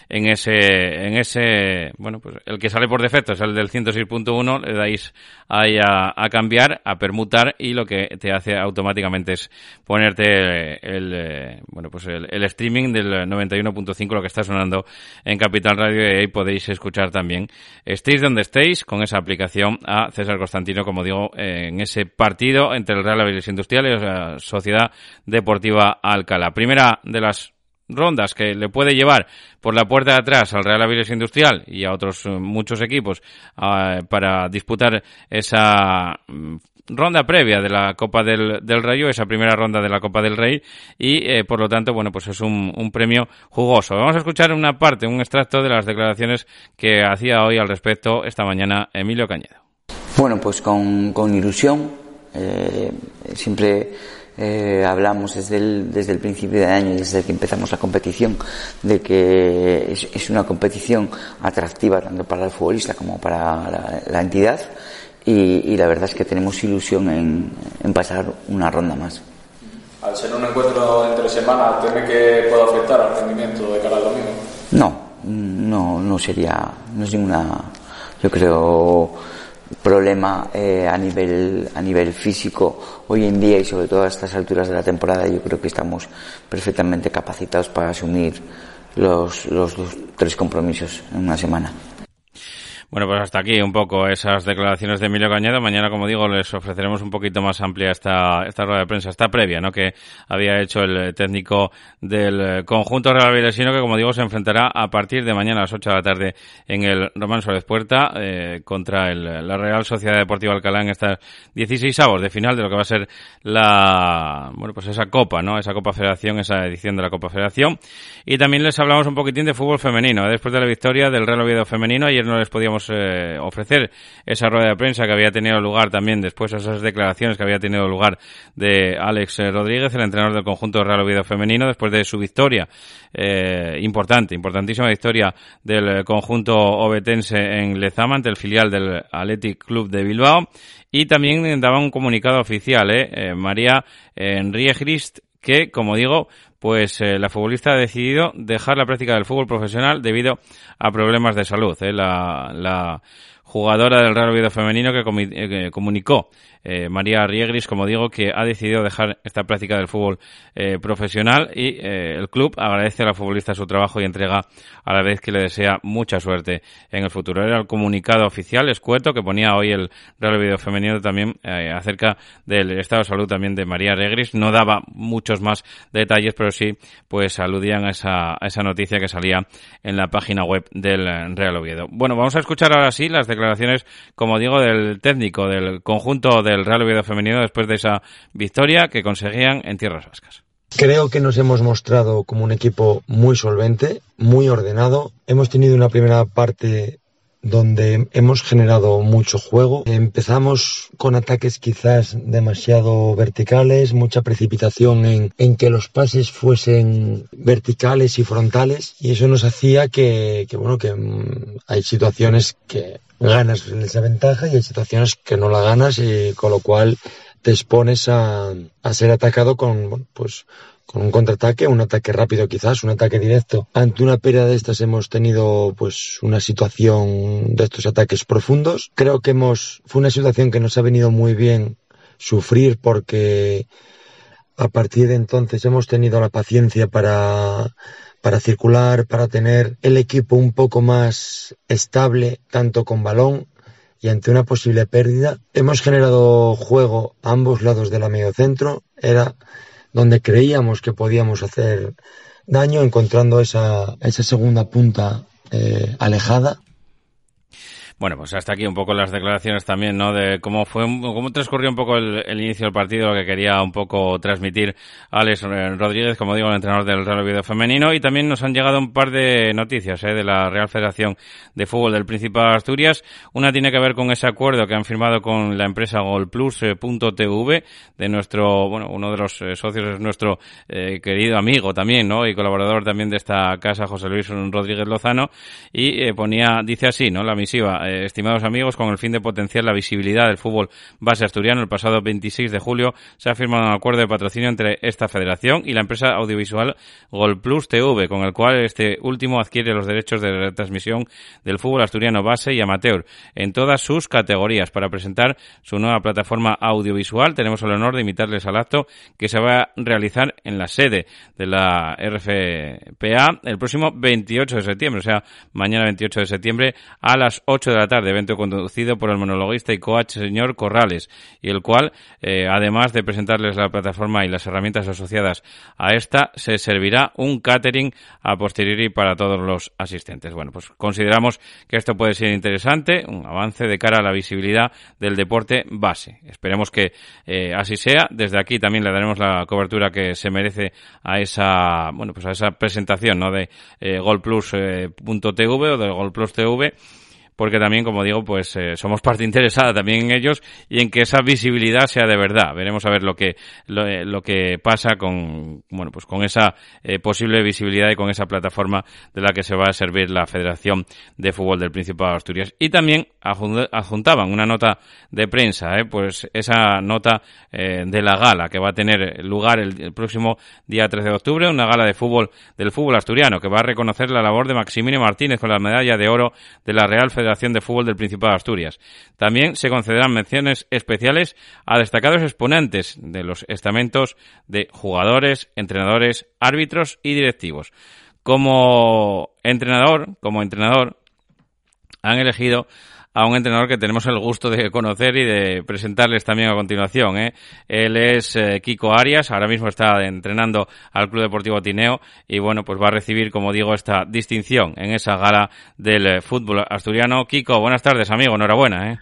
en ese, en ese, bueno, pues el que sale por defecto es el del 106.1, le dais ahí a, cambiar, a permutar y lo que te hace automáticamente es ponerte el, bueno, pues el, el streaming del 91.5, lo que está sonando en Capital Radio y ahí podéis escuchar también. Estéis donde estéis, 6 con esa aplicación a César Constantino, como digo, en ese partido entre el Real Avilés Industrial y la Sociedad Deportiva Alcalá. Primera de las rondas que le puede llevar por la puerta de atrás al Real Avilés Industrial y a otros eh, muchos equipos uh, para disputar esa mm, ronda previa de la Copa del, del Rayo, esa primera ronda de la Copa del Rey y eh, por lo tanto, bueno, pues es un, un, premio jugoso. Vamos a escuchar una parte, un extracto de las declaraciones que hacía hoy al respecto esta mañana Emilio Cañedo. Bueno, pues con, con ilusión, eh, siempre eh, hablamos desde el, desde el principio de año, desde que empezamos la competición, de que es, una competición atractiva tanto para el futbolista como para la entidad y, y, la verdad es que tenemos ilusión en, en, pasar una ronda más. Al ser un encuentro entre semana, ¿teme que pueda afectar al rendimiento de cara al domingo? No, no, no sería, no es ninguna, yo creo, problema eh, a nivel a nivel físico hoy en día y sobre todo a estas alturas de la temporada yo creo que estamos perfectamente capacitados para asumir los, los, los tres compromisos en una semana. Bueno, pues hasta aquí un poco esas declaraciones de Emilio Cañedo. Mañana, como digo, les ofreceremos un poquito más amplia esta, esta rueda de prensa, esta previa, ¿no? Que había hecho el técnico del conjunto Real Vilesino, que como digo, se enfrentará a partir de mañana a las 8 de la tarde en el Román Suárez Puerta, eh, contra el, la Real Sociedad Deportiva Alcalá en estas 16 avos de final de lo que va a ser la, bueno, pues esa Copa, ¿no? Esa Copa Federación, esa edición de la Copa Federación. Y también les hablamos un poquitín de fútbol femenino. Después de la victoria del Real Oviedo femenino, ayer no les podíamos eh, ofrecer esa rueda de prensa que había tenido lugar también después de esas declaraciones que había tenido lugar de Alex Rodríguez, el entrenador del conjunto Real Oviedo femenino, después de su victoria eh, importante, importantísima victoria del conjunto obetense en Lezama ante el filial del Athletic Club de Bilbao. Y también daba un comunicado oficial, eh, eh María Enriegrist, que, como digo, pues eh, la futbolista ha decidido dejar la práctica del fútbol profesional debido a problemas de salud. Eh. La, la, jugadora del Real Oviedo femenino que, que comunicó eh, María Riegris, como digo, que ha decidido dejar esta práctica del fútbol eh, profesional y eh, el club agradece a la futbolista su trabajo y entrega a la vez que le desea mucha suerte en el futuro. Era el comunicado oficial escueto que ponía hoy el Real Oviedo femenino también acerca del estado de salud también de María Riegris. No daba muchos más detalles, pero sí pues aludían a esa, a esa noticia que salía en la página web del Real Oviedo. Bueno, vamos a escuchar ahora sí las declaraciones, como digo, del técnico del conjunto del Real Oviedo femenino después de esa victoria que conseguían en tierras vascas. Creo que nos hemos mostrado como un equipo muy solvente, muy ordenado. Hemos tenido una primera parte donde hemos generado mucho juego. Empezamos con ataques quizás demasiado verticales, mucha precipitación en, en, que los pases fuesen verticales y frontales y eso nos hacía que, bueno, que um, hay situaciones que ganas en esa ventaja y hay situaciones que no la ganas y con lo cual te expones a, a ser atacado con, pues, con un contraataque, un ataque rápido quizás, un ataque directo. Ante una pérdida de estas hemos tenido pues una situación de estos ataques profundos. Creo que hemos, fue una situación que nos ha venido muy bien sufrir porque a partir de entonces hemos tenido la paciencia para para circular, para tener el equipo un poco más estable, tanto con balón y ante una posible pérdida. Hemos generado juego a ambos lados de la mediocentro, era donde creíamos que podíamos hacer daño, encontrando esa, esa segunda punta eh, alejada bueno, pues hasta aquí un poco las declaraciones también, ¿no? De cómo fue, cómo transcurrió un poco el, inicio del partido, lo que quería un poco transmitir Alex Rodríguez, como digo, el entrenador del Real Oviedo femenino. Y también nos han llegado un par de noticias, ¿eh? De la Real Federación de Fútbol del Principado de Asturias. Una tiene que ver con ese acuerdo que han firmado con la empresa GolPlus.tv de nuestro, bueno, uno de los eh, socios es nuestro eh, querido amigo también, ¿no? Y colaborador también de esta casa, José Luis Rodríguez Lozano. Y eh, ponía, dice así, ¿no? La misiva eh, estimados amigos, con el fin de potenciar la visibilidad del fútbol base asturiano, el pasado 26 de julio se ha firmado un acuerdo de patrocinio entre esta federación y la empresa audiovisual Golplus TV, con el cual este último adquiere los derechos de retransmisión del fútbol asturiano base y amateur en todas sus categorías. Para presentar su nueva plataforma audiovisual, tenemos el honor de invitarles al acto que se va a realizar en la sede de la RFPA el próximo 28 de septiembre, o sea, mañana 28 de septiembre a las 8 de de la tarde, evento conducido por el monologuista y coach señor Corrales, y el cual, eh, además de presentarles la plataforma y las herramientas asociadas a esta, se servirá un catering a posteriori para todos los asistentes. Bueno, pues consideramos que esto puede ser interesante, un avance de cara a la visibilidad del deporte base. Esperemos que eh, así sea. Desde aquí también le daremos la cobertura que se merece a esa, bueno, pues a esa presentación, ¿no? De eh, golplus.tv o de Golplus TV porque también, como digo, pues eh, somos parte interesada también en ellos y en que esa visibilidad sea de verdad. Veremos a ver lo que lo, eh, lo que pasa con bueno pues con esa eh, posible visibilidad y con esa plataforma de la que se va a servir la Federación de Fútbol del Principado de Asturias. Y también adjun- adjuntaban una nota de prensa, pues esa nota de la gala que va a tener lugar el, el próximo día 13 de octubre, una gala de fútbol del fútbol asturiano que va a reconocer la labor de Maximino Martínez con la medalla de oro de la Real Federación de Fútbol del Principado de Asturias. También se concederán menciones especiales a destacados exponentes de los estamentos de jugadores, entrenadores, árbitros y directivos. Como entrenador, como entrenador, han elegido a un entrenador que tenemos el gusto de conocer y de presentarles también a continuación. ¿eh? Él es eh, Kiko Arias, ahora mismo está entrenando al Club Deportivo Tineo y bueno, pues va a recibir, como digo, esta distinción en esa gala del eh, fútbol asturiano. Kiko, buenas tardes, amigo, enhorabuena. ¿eh?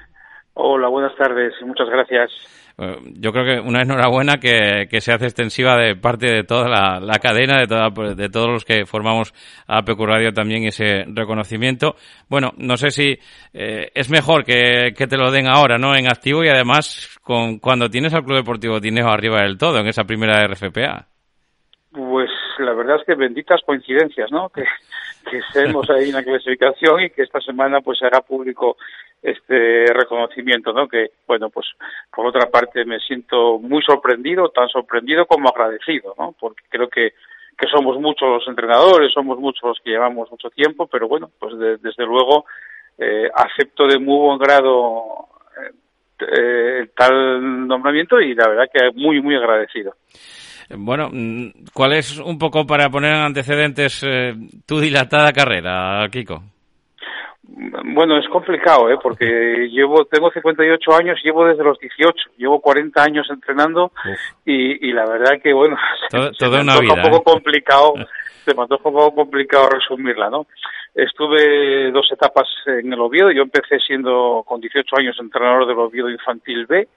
Hola, buenas tardes muchas gracias. Eh, Yo creo que una enhorabuena que, que se hace extensiva de parte de toda la, la cadena, de, toda, de todos los que formamos a PQ Radio también ese reconocimiento. Bueno, no sé si eh, es mejor que, que te lo den ahora, ¿no? En activo y además con, cuando tienes al Club Deportivo Tineo arriba del todo, en esa primera RFPA. Pues la verdad es que benditas coincidencias, ¿no? Que, que estemos ahí en la clasificación y que esta semana pues haga público este reconocimiento, ¿no? Que, bueno, pues por otra parte me siento muy sorprendido, tan sorprendido como agradecido, ¿no? Porque creo que, que somos muchos los entrenadores, somos muchos los que llevamos mucho tiempo, pero bueno, pues de- desde luego eh, acepto de muy buen grado eh, tal nombramiento y la verdad que muy, muy agradecido. Bueno, mm, ¿cuál es un poco para poner en antecedentes eh, tu dilatada carrera, Kiko? Bueno, es complicado, ¿eh? Porque llevo, tengo 58 años, llevo desde los 18, llevo 40 años entrenando y, y la verdad que, bueno, Todo- <laughs> se toda me una vida, un poco ¿eh? complicado, <laughs> se me antoja un poco complicado resumirla, ¿no? Estuve dos etapas en el Oviedo, yo empecé siendo con 18 años entrenador del Oviedo Infantil B,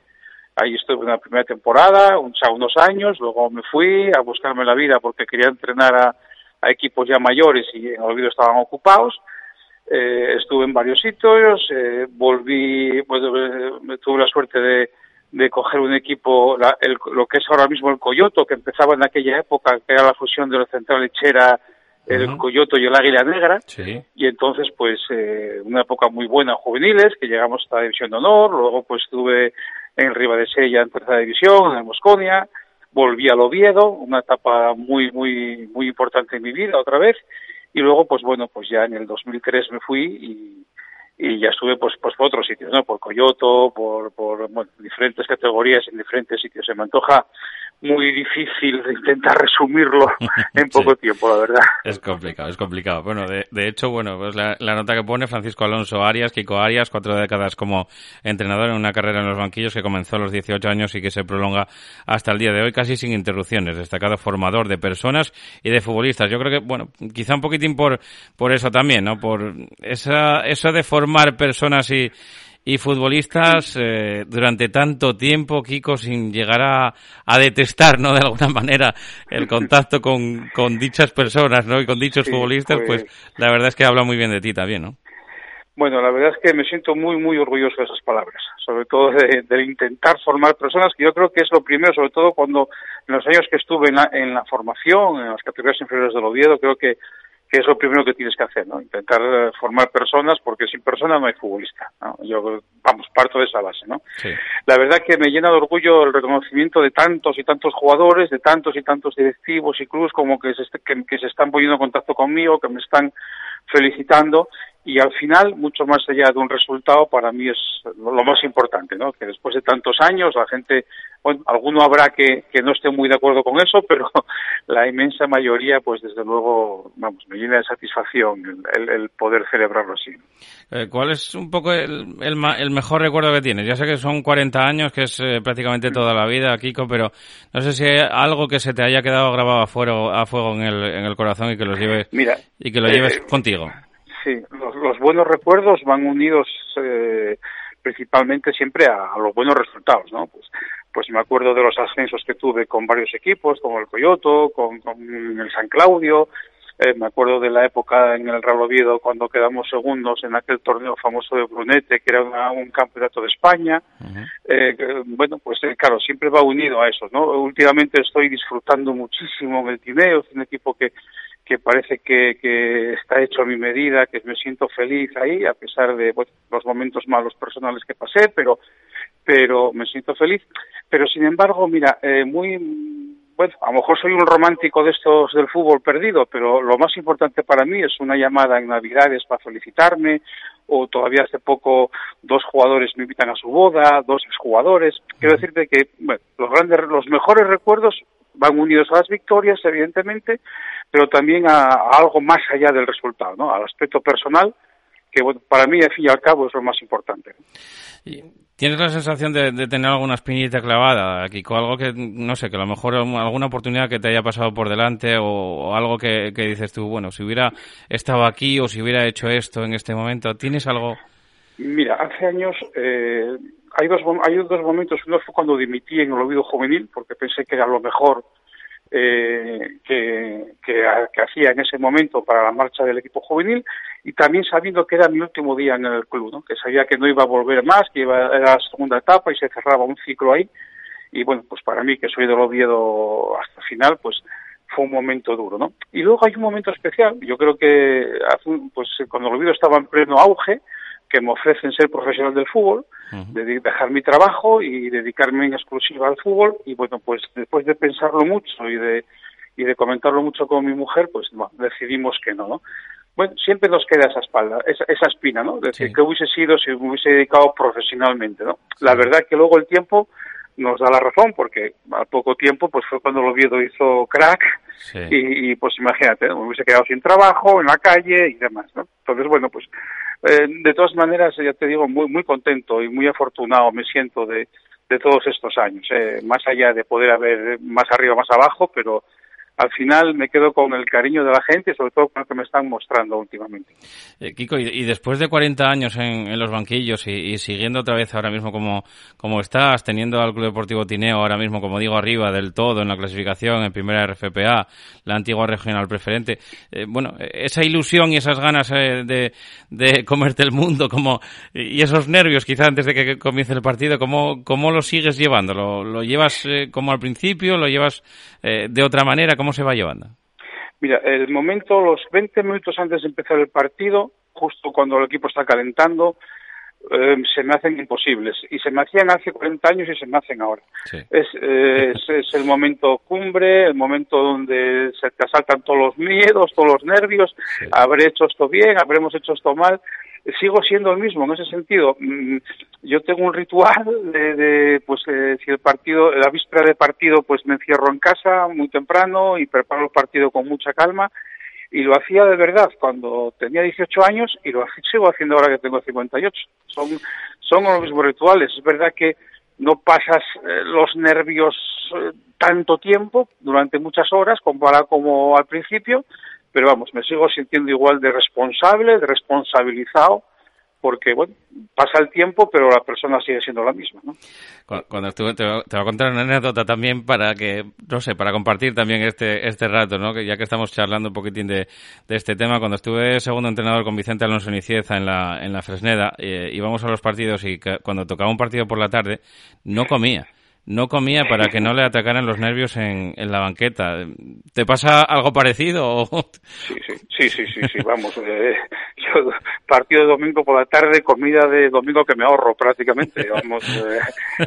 ahí estuve en la primera temporada, un- ya unos años, luego me fui a buscarme la vida porque quería entrenar a, a equipos ya mayores y en el Oviedo estaban ocupados, eh, estuve en varios sitios, eh, volví, pues, eh, tuve la suerte de, de coger un equipo, la- el- lo que es ahora mismo el Coyoto, que empezaba en aquella época, que era la fusión de la central lechera, el. Coyoto y el Águila Negra, Sí. y entonces pues eh, una época muy buena en juveniles, que llegamos hasta la división de honor, luego pues estuve en Riva de Sella en tercera división, en Mosconia, volví al Oviedo, una etapa muy, muy, muy importante en mi vida otra vez, y luego pues bueno, pues ya en el 2003 me fui y, ya estuve pues, pues por otros sitios, ¿no? Por Coyoto, por, por diferentes categorías en diferentes sitios. Se me antoja muy difícil de intentar resumirlo <laughs> en poco tiempo, la verdad. Es complicado, es complicado. Bueno, de, de hecho, bueno, pues la, la nota que pone Francisco Alonso Arias, Kiko Arias, cuatro décadas como entrenador en una carrera en los banquillos que comenzó a los 18 años y que se prolonga hasta el día de hoy casi sin interrupciones. Destacado formador de personas y de futbolistas. Yo creo que, bueno, quizá un poquitín por, por eso también, ¿no? Por esa, eso de formar personas y, y futbolistas eh, durante tanto tiempo, Kiko, sin llegar a, a detestar, ¿no? De alguna manera el contacto <laughs> con, con dichas personas, ¿no? Y con dichos Sí, futbolistas, pues, pues- la verdad es que habla muy bien de ti también, ¿no? Bueno, la verdad es que me siento muy, muy orgulloso de esas palabras, sobre todo de, de intentar formar personas, que yo creo que es lo primero, sobre todo cuando en los años que estuve en la, en la formación, en las categorías inferiores del Oviedo, creo que, que es lo primero que tienes que hacer, ¿no? Intentar eh, formar personas, porque sin personas no hay futbolista, ¿no? Yo, vamos, parto de esa base, ¿no? Sí. La verdad que me llena de orgullo el reconocimiento de tantos y tantos jugadores, de tantos y tantos directivos y clubes como que se, que, que se están poniendo en contacto conmigo, que me están felicitando y al final, mucho más allá de un resultado, para mí es lo más importante, ¿no? Que después de tantos años la gente bueno, alguno habrá que, que no esté muy de acuerdo con eso, pero <laughs> la inmensa mayoría, pues desde luego, vamos, me llena de satisfacción el, el- poder celebrarlo así. Eh, ¿Cuál es un poco el, el, el mejor recuerdo que tienes? Ya sé que son 40 años, que es eh, prácticamente toda la vida, Kiko, pero no sé si hay algo que se te haya quedado grabado a fuego, a fuego en, el, en el corazón y que los lleves Mira, y que lo eh, lleves contigo. Sí, los, los buenos recuerdos van unidos eh, principalmente siempre a, a los buenos resultados, ¿no? Pues, pues me acuerdo de los ascensos que tuve con varios equipos, como el Coyoto, con, con el San Claudio, eh, me acuerdo de la época en el Real Oviedo cuando quedamos segundos en aquel torneo famoso de Brunete, que era una- un campeonato de España. Eh, que, bueno, pues eh, claro, siempre va unido a eso, ¿no? Últimamente estoy disfrutando muchísimo en el Tineo, es un equipo que, que parece que, que está hecho a mi medida, que me siento feliz ahí, a pesar de bueno, los momentos malos personales que pasé, pero, pero me siento feliz. Pero sin embargo, mira, eh, muy, bueno, a lo mejor soy un romántico de estos del fútbol perdido, pero lo más importante para mí es una llamada en Navidades para felicitarme, o todavía hace poco dos jugadores me invitan a su boda, dos exjugadores. Quiero decirte que bueno, los grandes, los mejores recuerdos van unidos a las victorias, evidentemente, pero también a, a algo más allá del resultado, ¿no? Al aspecto personal, que bueno, para mí, al fin y al cabo, es lo más importante. ¿Tienes la sensación de, tener alguna espinita clavada, Kiko? Algo que, no sé, que a lo mejor alguna oportunidad que te haya pasado por delante o, algo que, que dices tú, bueno, si hubiera estado aquí o si hubiera hecho esto en este momento, ¿tienes algo? Mira, hace años eh, hay, dos, hay dos momentos. Uno fue cuando dimití en el Oviedo Juvenil, porque pensé que era lo mejor eh, que, que, hacía en ese momento para la marcha del equipo juvenil y también sabiendo que era mi último día en el club, que sabía que no iba a volver más, que iba, era la segunda etapa y se cerraba un ciclo ahí. Y bueno, pues para mí, que soy del Oviedo hasta el final, pues fue un momento duro, ¿no? Y luego hay un momento especial, yo creo que pues cuando el Oviedo estaba en pleno auge, que me ofrecen ser profesional del fútbol, de de- dejar mi trabajo y dedicarme en exclusiva al fútbol y bueno, pues después de pensarlo mucho y de y de comentarlo mucho con mi mujer, pues bueno, decidimos que no, ¿no? Bueno, siempre nos queda esa espalda, esa, esa espina, ¿no? De decir, que hubiese sido si me hubiese dedicado profesionalmente, ¿no? La verdad que luego el tiempo nos da la razón, porque al poco tiempo, pues fue cuando el Oviedo hizo crack, y, y, pues imagínate, ¿no? me hubiese quedado sin trabajo, en la calle y demás, ¿no? Entonces, bueno, pues eh, de todas maneras, ya te digo, muy muy contento y muy afortunado me siento de, de todos estos años, eh, más allá de poder haber más arriba, más abajo, pero al final me quedo con el cariño de la gente sobre todo con lo que me están mostrando últimamente. Eh, Kiko, y, después de 40 años en, los banquillos y, siguiendo otra vez ahora mismo como, como estás, teniendo al Club Deportivo Tineo ahora mismo, como digo, arriba del todo en la clasificación, en primera RFPA, la antigua regional preferente, eh, bueno, esa ilusión y esas ganas eh, de, de comerte el mundo como y esos nervios quizá antes de que comience el partido, ¿cómo, cómo lo sigues llevando? ¿Lo, lo llevas como al principio? ¿Lo llevas de otra manera? ¿Cómo se va llevando? Mira, el momento, los 20 minutos antes de empezar el partido, justo cuando el equipo está calentando, eh, se me hacen imposibles. Y se me hacían hace 40 años y se me hacen ahora. Es, eh, es, <laughs> es el momento cumbre, el momento donde se te asaltan todos los miedos, todos los nervios. Habré hecho esto bien, habremos hecho esto mal. Sigo siendo el mismo en ese sentido. Mm, Yo tengo un ritual de, de, pues, eh, si el partido, la víspera de partido, pues me encierro en casa muy temprano y preparo el partido con mucha calma y lo hacía de verdad cuando tenía 18 años y lo <laughs> sigo haciendo ahora que tengo 58. Son, son los mismos rituales. Es verdad que no pasas eh, los nervios eh, tanto tiempo, durante muchas horas, comparado como al principio, pero vamos, me sigo sintiendo igual de responsable, de responsabilizado, porque, bueno, pasa el tiempo, pero la persona sigue siendo la misma, ¿no? Cu- Cuando estuve, te, voy a- contar una anécdota también para que, no sé, para compartir también este, este rato, ¿no? Que ya que estamos charlando un poquitín de, este tema, cuando estuve segundo entrenador con Vicente Alonso Nicieza en la, en la Fresneda, eh, íbamos a los partidos y cuando tocaba un partido por la tarde, no comía. No comía para que no le atacaran los nervios en, en la banqueta. ¿Te pasa algo parecido? <laughs> Sí, sí, sí, sí, sí, vamos. eh, yo, partido de domingo por la tarde, comida de domingo que me ahorro prácticamente. Vamos, eh,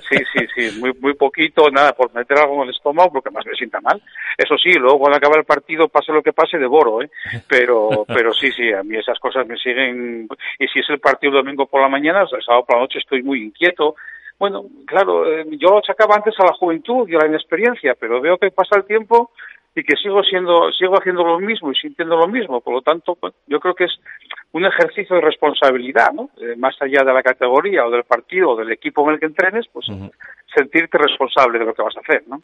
sí, sí, sí, muy, muy poquito, nada, por meter algo en el estómago porque más me sienta mal. Eso sí, luego cuando acaba el partido, pase lo que pase, devoro, ¿eh? Pero, pero sí, sí, a mí esas cosas me siguen. Y si es el partido el domingo por la mañana, el sábado por la noche estoy muy inquieto. Bueno, claro, eh, yo lo achacaba antes a la juventud y a la inexperiencia, pero veo que pasa el tiempo y que sigo siendo, sigo haciendo lo mismo y sintiendo lo mismo. Por lo tanto, pues, yo creo que es un ejercicio de responsabilidad, ¿no? Eh, más allá de la categoría o del partido o del equipo en el que entrenes, pues sentirte responsable de lo que vas a hacer, ¿no?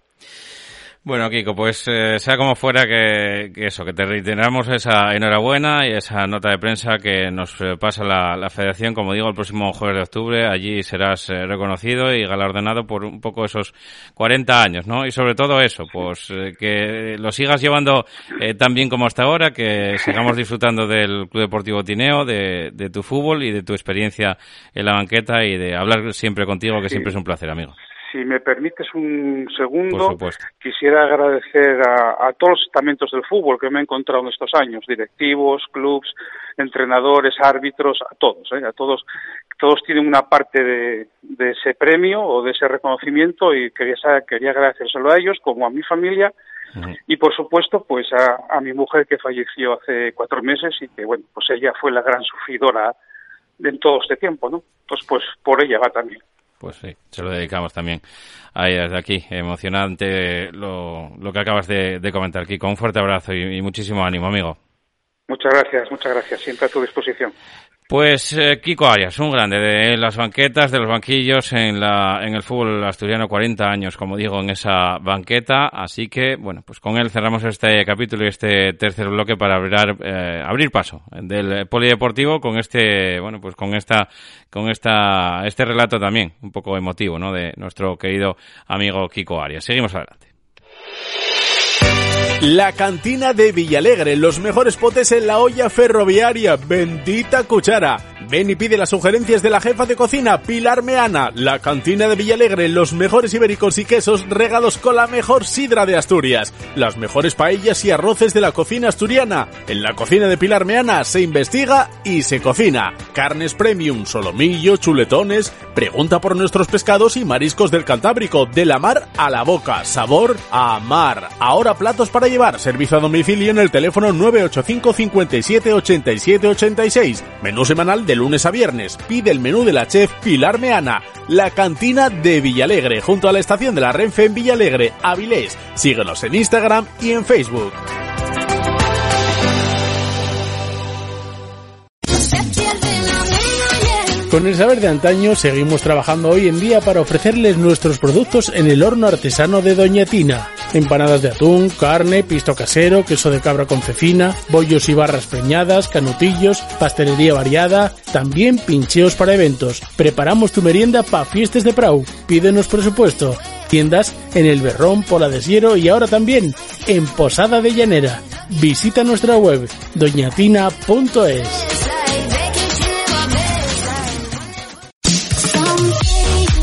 Bueno, Kiko, pues eh, sea como fuera que, que eso, que te reiteramos esa enhorabuena y esa nota de prensa que nos eh, pasa la, la Federación, como digo, el próximo jueves de octubre. Allí serás eh, reconocido y galardonado por un poco esos 40 años, ¿no? Y sobre todo eso, pues eh, que lo sigas llevando eh, tan bien como hasta ahora, que sigamos disfrutando del Club Deportivo Tineo, de, de tu fútbol y de tu experiencia en la banqueta y de hablar siempre contigo, que siempre es un placer, amigo. Si me permites un segundo, quisiera agradecer a, a todos los estamentos del fútbol que me he encontrado en estos años, directivos, clubs, entrenadores, árbitros, a todos, ¿eh? a todos. Todos tienen una parte de, de ese premio o de ese reconocimiento y quería, quería agradecérselo a ellos como a mi familia y por supuesto pues a, a mi mujer que falleció hace cuatro meses y que bueno pues ella fue la gran sufridora en todo este tiempo, ¿no? Pues pues por ella va también. Pues sí, se lo dedicamos también a ella desde aquí. Emocionante lo, lo que acabas de, de comentar, Kiko. Un fuerte abrazo y, y muchísimo ánimo, amigo. Muchas gracias, muchas gracias, siempre a tu disposición. Pues eh, Kiko Arias, un grande de las banquetas, de los banquillos en, la, en el fútbol asturiano, 40 años, como digo, en esa banqueta. Así que, bueno, pues con él cerramos este capítulo y este tercer bloque para abrir, eh, abrir paso del polideportivo con este, bueno, pues con esta, con esta, este relato también, un poco emotivo, ¿no? De nuestro querido amigo Kiko Arias. Seguimos adelante. La cantina de Villalegre, los mejores potes en la olla ferroviaria, bendita cuchara. Ven y pide las sugerencias de la jefa de cocina, Pilar Meana. La cantina de Villalegre, los mejores ibéricos y quesos regados con la mejor sidra de Asturias. Las mejores paellas y arroces de la cocina asturiana. En la cocina de Pilar Meana se investiga y se cocina. Carnes premium, solomillo, chuletones. Pregunta por nuestros pescados y mariscos del Cantábrico, de la mar a la boca, sabor a mar. Ahora platos para llevar, servicio a domicilio en el teléfono 985 57 87 86. Menú semanal de lunes a viernes. Pide el menú de la chef Pilar Meana. La cantina de Villalegre, junto a la estación de la Renfe en Villalegre, Avilés. Síguenos en Instagram y en Facebook. Con el saber de antaño seguimos trabajando hoy en día para ofrecerles nuestros productos en el horno artesano de Doña Tina. Empanadas de atún, carne, pisto casero, queso de cabra con cecina, bollos y barras preñadas, canutillos, pastelería variada, también pincheos para eventos. Preparamos tu merienda para fiestas de Prau. Pídenos presupuesto. Tiendas en El Berrón, Pola de Siero y ahora también en Posada de Llanera. Visita nuestra web doñatina.es.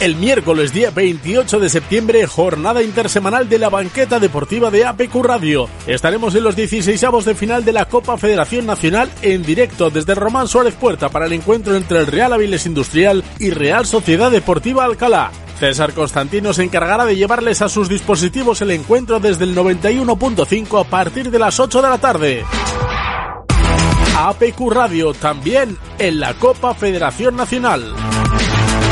El miércoles día 28 de septiembre, jornada intersemanal de la banqueta deportiva de APQ Radio. Estaremos en los 16 de final de la Copa Federación Nacional en directo desde Román Suárez Puerta para el encuentro entre el Real Aviles Industrial y Real Sociedad Deportiva Alcalá. César Constantino se encargará de llevarles a sus dispositivos el encuentro desde el 91.5 a partir de las 8 de la tarde. APQ Radio también en la Copa Federación Nacional.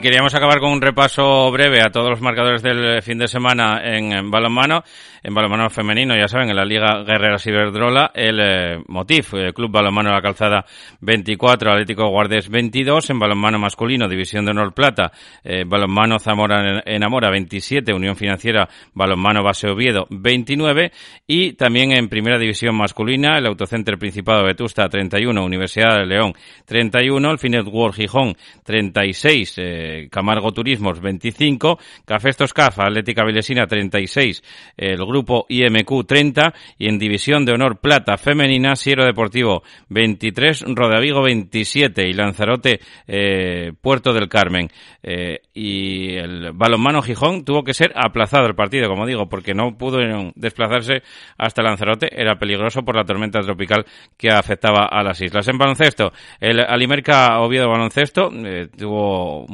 Queríamos acabar con un repaso breve a todos los marcadores del fin de semana en, balonmano, en balonmano femenino, ya saben, en la Liga Guerreras Iberdrola, el eh, Motif, eh, Club Balonmano La Calzada 24, Atlético Guardés 22, en balonmano masculino, División de Honor Plata, eh, balonmano Zamora Enamora 27, Unión Financiera, balonmano Base Oviedo 29, y también en Primera División masculina, el Autocenter Principado Vetusta 31, Universidad de León 31, el Finet World Gijón 36, eh, Camargo Turismos 25, Café Cafa, Atlética Vilesina 36, el grupo IMQ 30 y en División de Honor Plata Femenina, Siero Deportivo 23, Rodavigo 27 y Lanzarote eh, Puerto del Carmen. Eh, y el balonmano Gijón tuvo que ser aplazado el partido, como digo, porque no pudo desplazarse hasta Lanzarote, era peligroso por la tormenta tropical que afectaba a las islas. En baloncesto, el Alimerca Oviedo Baloncesto eh, tuvo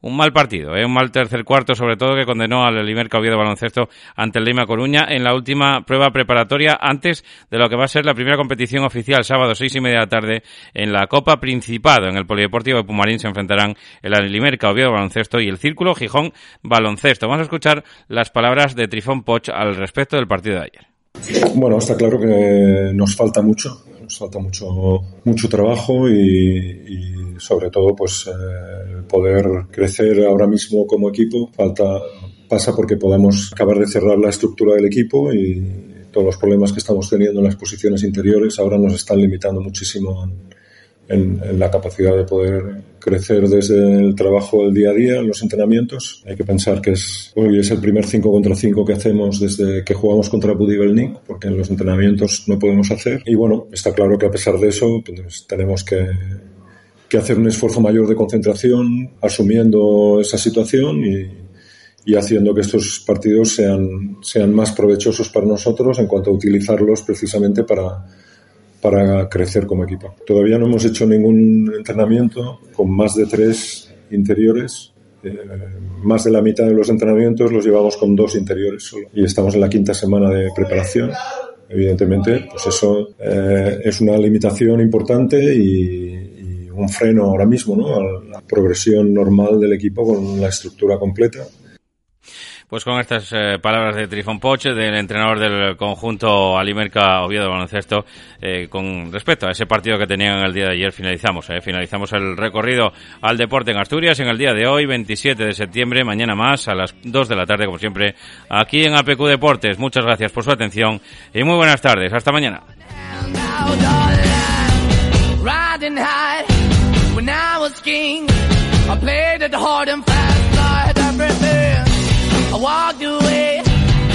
un mal partido, eh, un mal tercer cuarto, sobre todo que condenó al Alimerca Oviedo Baloncesto ante el Lima Coruña en la última prueba preparatoria antes de lo que va a ser la primera competición oficial, sábado seis y media de la tarde, en la Copa Principado. En el Polideportivo de Pumarín se enfrentarán el Alimerca Oviedo Baloncesto y el Círculo Gijón Baloncesto. Vamos a escuchar las palabras de Trifón Poch al respecto del partido de ayer. Bueno, está claro que nos falta mucho, falta mucho, mucho trabajo y, sobre todo, pues eh, poder crecer ahora mismo como equipo. Falta pasa porque podamos acabar de cerrar la estructura del equipo y todos los problemas que estamos teniendo en las posiciones interiores ahora nos están limitando muchísimo en, la capacidad de poder crecer desde el trabajo del día a día, en los entrenamientos. Hay que pensar que es, hoy es el primer 5 contra 5 que hacemos desde que jugamos contra Buddy Belnik, porque en los entrenamientos no podemos hacer. Y bueno, está claro que a pesar de eso, pues, tenemos que, que hacer un esfuerzo mayor de concentración, asumiendo esa situación y, y haciendo que estos partidos sean, sean más provechosos para nosotros en cuanto a utilizarlos precisamente para, para crecer como equipo. Todavía no hemos hecho ningún entrenamiento con más de tres interiores. Eh, más de la mitad de los entrenamientos los llevamos con dos interiores solo. Y estamos en la quinta semana de preparación. Evidentemente, pues eso eh, es una limitación importante y, y, un freno ahora mismo ¿no? a la progresión normal del equipo con la estructura completa. Pues con estas eh, palabras de Trifón Poch, del entrenador del conjunto Alimerca Oviedo Baloncesto, eh, con respecto a ese partido que tenían el día de ayer, finalizamos. Eh, finalizamos el recorrido al deporte en Asturias en el día de hoy, 27 de septiembre, mañana más, a las 2 de la tarde, como siempre, aquí en APQ Deportes. Muchas gracias por su atención y muy buenas tardes. Hasta mañana. walked away.